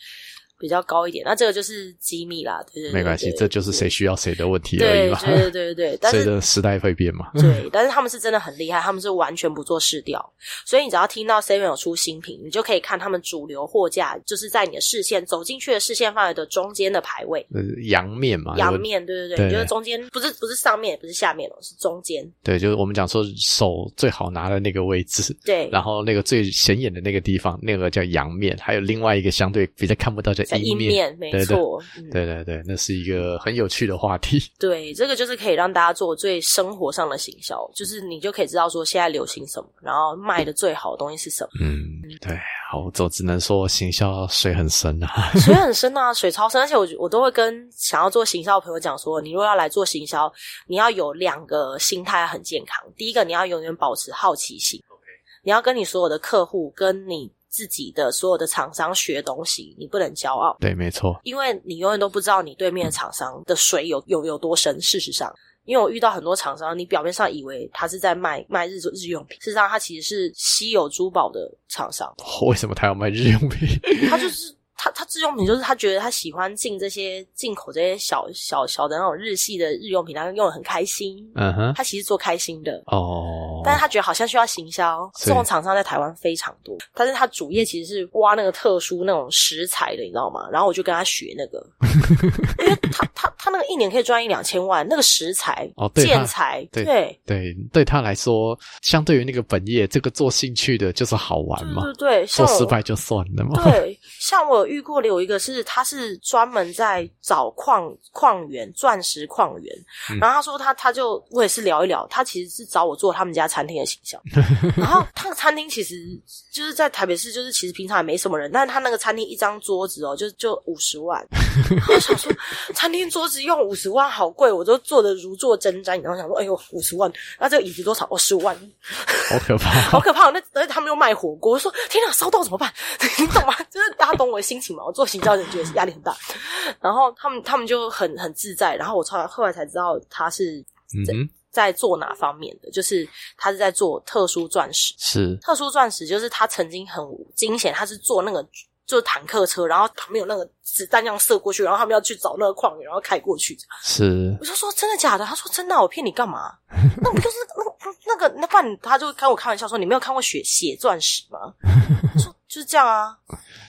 S2: 比较高一点。那这个就是机密啦，对对对
S1: 没关系，这就是谁需要谁的问题而已嘛。
S2: 对对对对对，但
S1: 随
S2: 是
S1: 着时代会变嘛。
S2: 对，但是他们是真的很厉害，他们是完全不做试调，所以你只要听到 Seven 有出新品，你就可以看他们主流货架，就是在你的视线走进去的视线范围的中间的排位。
S1: 呃，阳面嘛，
S2: 阳面，对对对，
S1: 对
S2: 你就是中间，不是不是上面，也不是下面哦，是中间。
S1: 对，就是我们讲说手最好拿的那个位置，
S2: 对，
S1: 然后那个最显眼的那个地方，那个叫阳面，还有另外一个相对比较看不到叫
S2: 在阴
S1: 阴
S2: 面，没
S1: 对对
S2: 错。嗯
S1: 对对对，那是一个很有趣的话题。
S2: 对，这个就是可以让大家做最生活上的行销，就是你就可以知道说现在流行什么，然后卖的最好的东西是什么。
S1: 嗯，对，好，我只只能说行销水很深啊。
S2: 水很深啊，水超深，而且我我都会跟想要做行销的朋友讲说，你如果要来做行销，你要有两个心态很健康。第一个，你要永远保持好奇心你要跟你所有的客户，跟你自己的所有的厂商学东西，你不能骄傲。
S1: 对，没错，
S2: 因为你永远都不知道你对面的厂商的水有有有多深。事实上，因为我遇到很多厂商，你表面上以为他是在卖卖日日用品，事实上他其实是稀有珠宝的厂商，
S1: 为什么他要卖日用品？
S2: 他就是。他他日用品就是他觉得他喜欢进这些进口这些小小小的那种日系的日用品，他用的很开心。
S1: 嗯哼，
S2: 他其实做开心的，
S1: 哦，
S2: 但是他觉得好像需要行销，这种厂商在台湾非常多。但是他主业其实是挖那个特殊那种食材的，你知道吗？然后我就跟他学那个，因为他他他那个一年可以赚一两千万，那个食材
S1: 哦对
S2: 建材，
S1: 对
S2: 对
S1: 对，对他来说，相对于那个本业，这个做兴趣的就是好玩嘛，
S2: 对对对，
S1: 做失败就算了嘛。
S2: 对，像我有遇过的有一个是，他是专门在找矿矿源、钻石矿源，
S1: 嗯
S2: 然后他说他他就我也是聊一聊，他其实是找我做他们家餐厅的形象，然后他的餐厅其实就是在台北市，就是其实平常也没什么人，但是他那个餐厅一张桌子哦，就就五十万，我想说餐厅桌子用五十万好贵，我都坐的如坐针毡，然后想说哎呦五十万，那这个椅子多少？哦十五万，
S1: 好可怕。
S2: 好可怕！那而且他们又卖火锅，我说天哪，烧到怎么办？你懂吗？就是大家懂我的心情嘛。我做行销人觉得压力很大，然后他们他们就很很自在，然后我后来后来才知道他是
S1: 嗯，
S2: 在做哪方面的，就是他是在做特殊钻石。
S1: 是
S2: 特殊钻石就是他曾经很惊险，他是做那个就是坦克车，然后旁边有那个子弹这样射过去，然后他们要去找那个矿源，然后开过去。
S1: 是
S2: 我就说真的假的？他说真的啊、我骗你干嘛？那不就是那个那个那不然他就跟我开玩笑说你没有看过血血钻石吗？我说就是这样啊，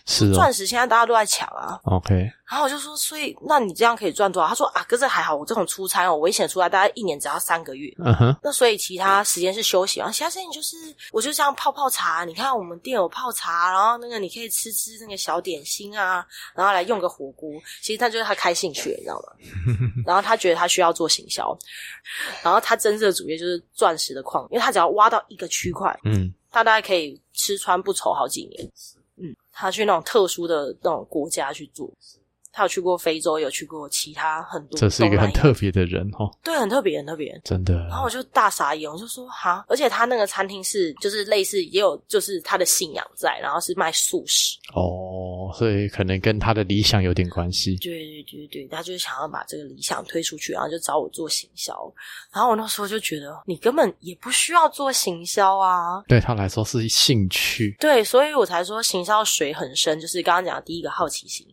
S1: 是哦
S2: 钻石现在大家都在抢啊。
S1: ，OK，
S2: 然后我就说，所以那你这样可以赚多少？他说啊，可是还好，我这种出差哦，危险出差大概一年只要三个月。
S1: 嗯哼，
S2: 那所以其他时间是休息，然后其他时间就是我就这样泡泡茶。你看我们店有泡茶，然后那个你可以吃吃那个小点心啊，然后来用个火锅。其实他就是他开兴趣，你知道吗？然后他觉得他需要做行销，然后他真正的主业就是钻石的矿，因为他只要挖到一个区块，
S1: 嗯，
S2: 他大概可以吃穿不愁好几年。嗯，他去那种特殊的那种国家去做。他有去过非洲，有去过其他很多。
S1: 这是一个很特别的人哦，
S2: 对，很特别，很特别。
S1: 真的。
S2: 然后我就大傻眼，我就说哈，而且他那个餐厅是就是类似也有就是他的信仰在，然后是卖素食。
S1: 哦，所以可能跟他的理想有点关系。
S2: 对对对对，他就是想要把这个理想推出去，然后就找我做行销。然后我那时候就觉得，你根本也不需要做行销啊。
S1: 对他来说是兴趣。
S2: 对，所以我才说行销水很深，就是刚刚讲的第一个好奇心，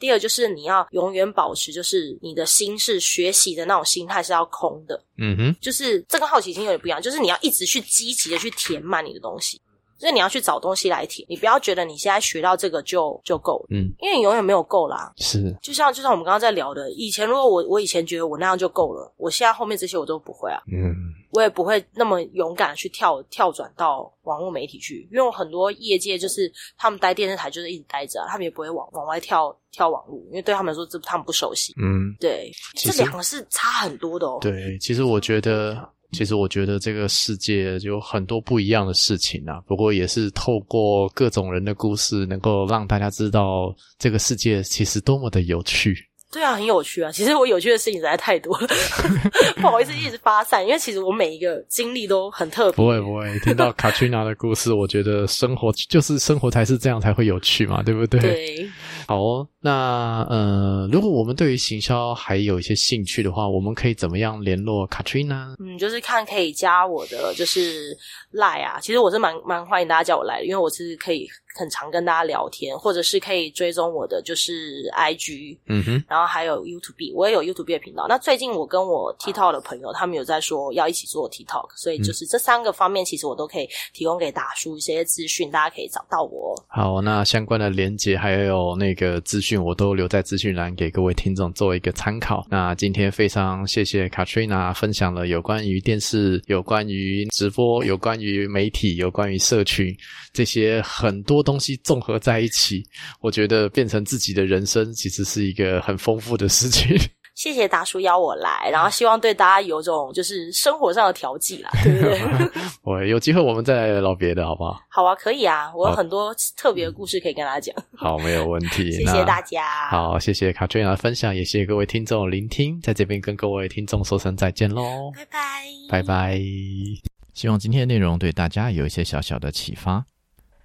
S2: 第二就是你要永远保持，就是你的心是学习的那种心态是要空的，
S1: 嗯哼，
S2: 就是这跟好奇心有点不一样，就是你要一直去积极的去填满你的东西。所以你要去找东西来填，你不要觉得你现在学到这个就就够了，
S1: 嗯，
S2: 因为你永远没有够啦。
S1: 是，
S2: 就像就像我们刚刚在聊的，以前如果我我以前觉得我那样就够了，我现在后面这些我都不会啊，
S1: 嗯，
S2: 我也不会那么勇敢地去跳跳转到网络媒体去，因为我很多业界就是他们待电视台就是一直待着啊、他们也不会往往外跳跳网络，因为对他们来说这他们不熟悉。
S1: 嗯，
S2: 对，这两个是差很多的哦。
S1: 对，其实我觉得，其实我觉得这个世界有很多不一样的事情啊。不过也是透过各种人的故事，能够让大家知道这个世界其实多么的有趣。
S2: 对啊，很有趣啊！其实我有趣的事情实在太多了，不好意思一直发散，因为其实我每一个经历都很特别。
S1: 不会不会，听到卡 r 娜的故事，我觉得生活就是生活才是这样才会有趣嘛，对不对？
S2: 对，
S1: 好哦，那呃，如果我们对于行销还有一些兴趣的话，我们可以怎么样联络 Katrina？
S2: 嗯，就是看可以加我的就是赖啊，其实我是蛮蛮欢迎大家叫我来的，因为我是可以很常跟大家聊天，或者是可以追踪我的就是 IG，
S1: 嗯哼，
S2: 然后还有 YouTube，我也有 YouTube 的频道。那最近我跟我 TikTok 的朋友，他们有在说要一起做 TikTok，所以就是这三个方面，其实我都可以提供给大叔一些资讯，大家可以找到我。
S1: 好，那相关的连接还有那个资讯，我都留在资讯栏给各位听众做一个参考。那今天非常谢谢 Katrina 分享了有关于电视、有关于直播、有关于媒体、有关于社群这些很多东西综合在一起，我觉得变成自己的人生，其实是一个很丰富的事情。
S2: 谢谢达叔邀我来，然后希望对大家有种就是生活上的调剂啦，对不对？
S1: 我有机会我们再来聊别的，好不好？
S2: 好啊，可以啊，我有很多特别的故事可以跟大家讲。
S1: 好，没有问题。
S2: 谢谢大家。
S1: 好，谢谢卡翠娜的分享，也谢谢各位听众聆听，在这边跟各位听众说声再见喽，
S2: 拜拜，
S1: 拜拜。希望今天的内容对大家有一些小小的启发。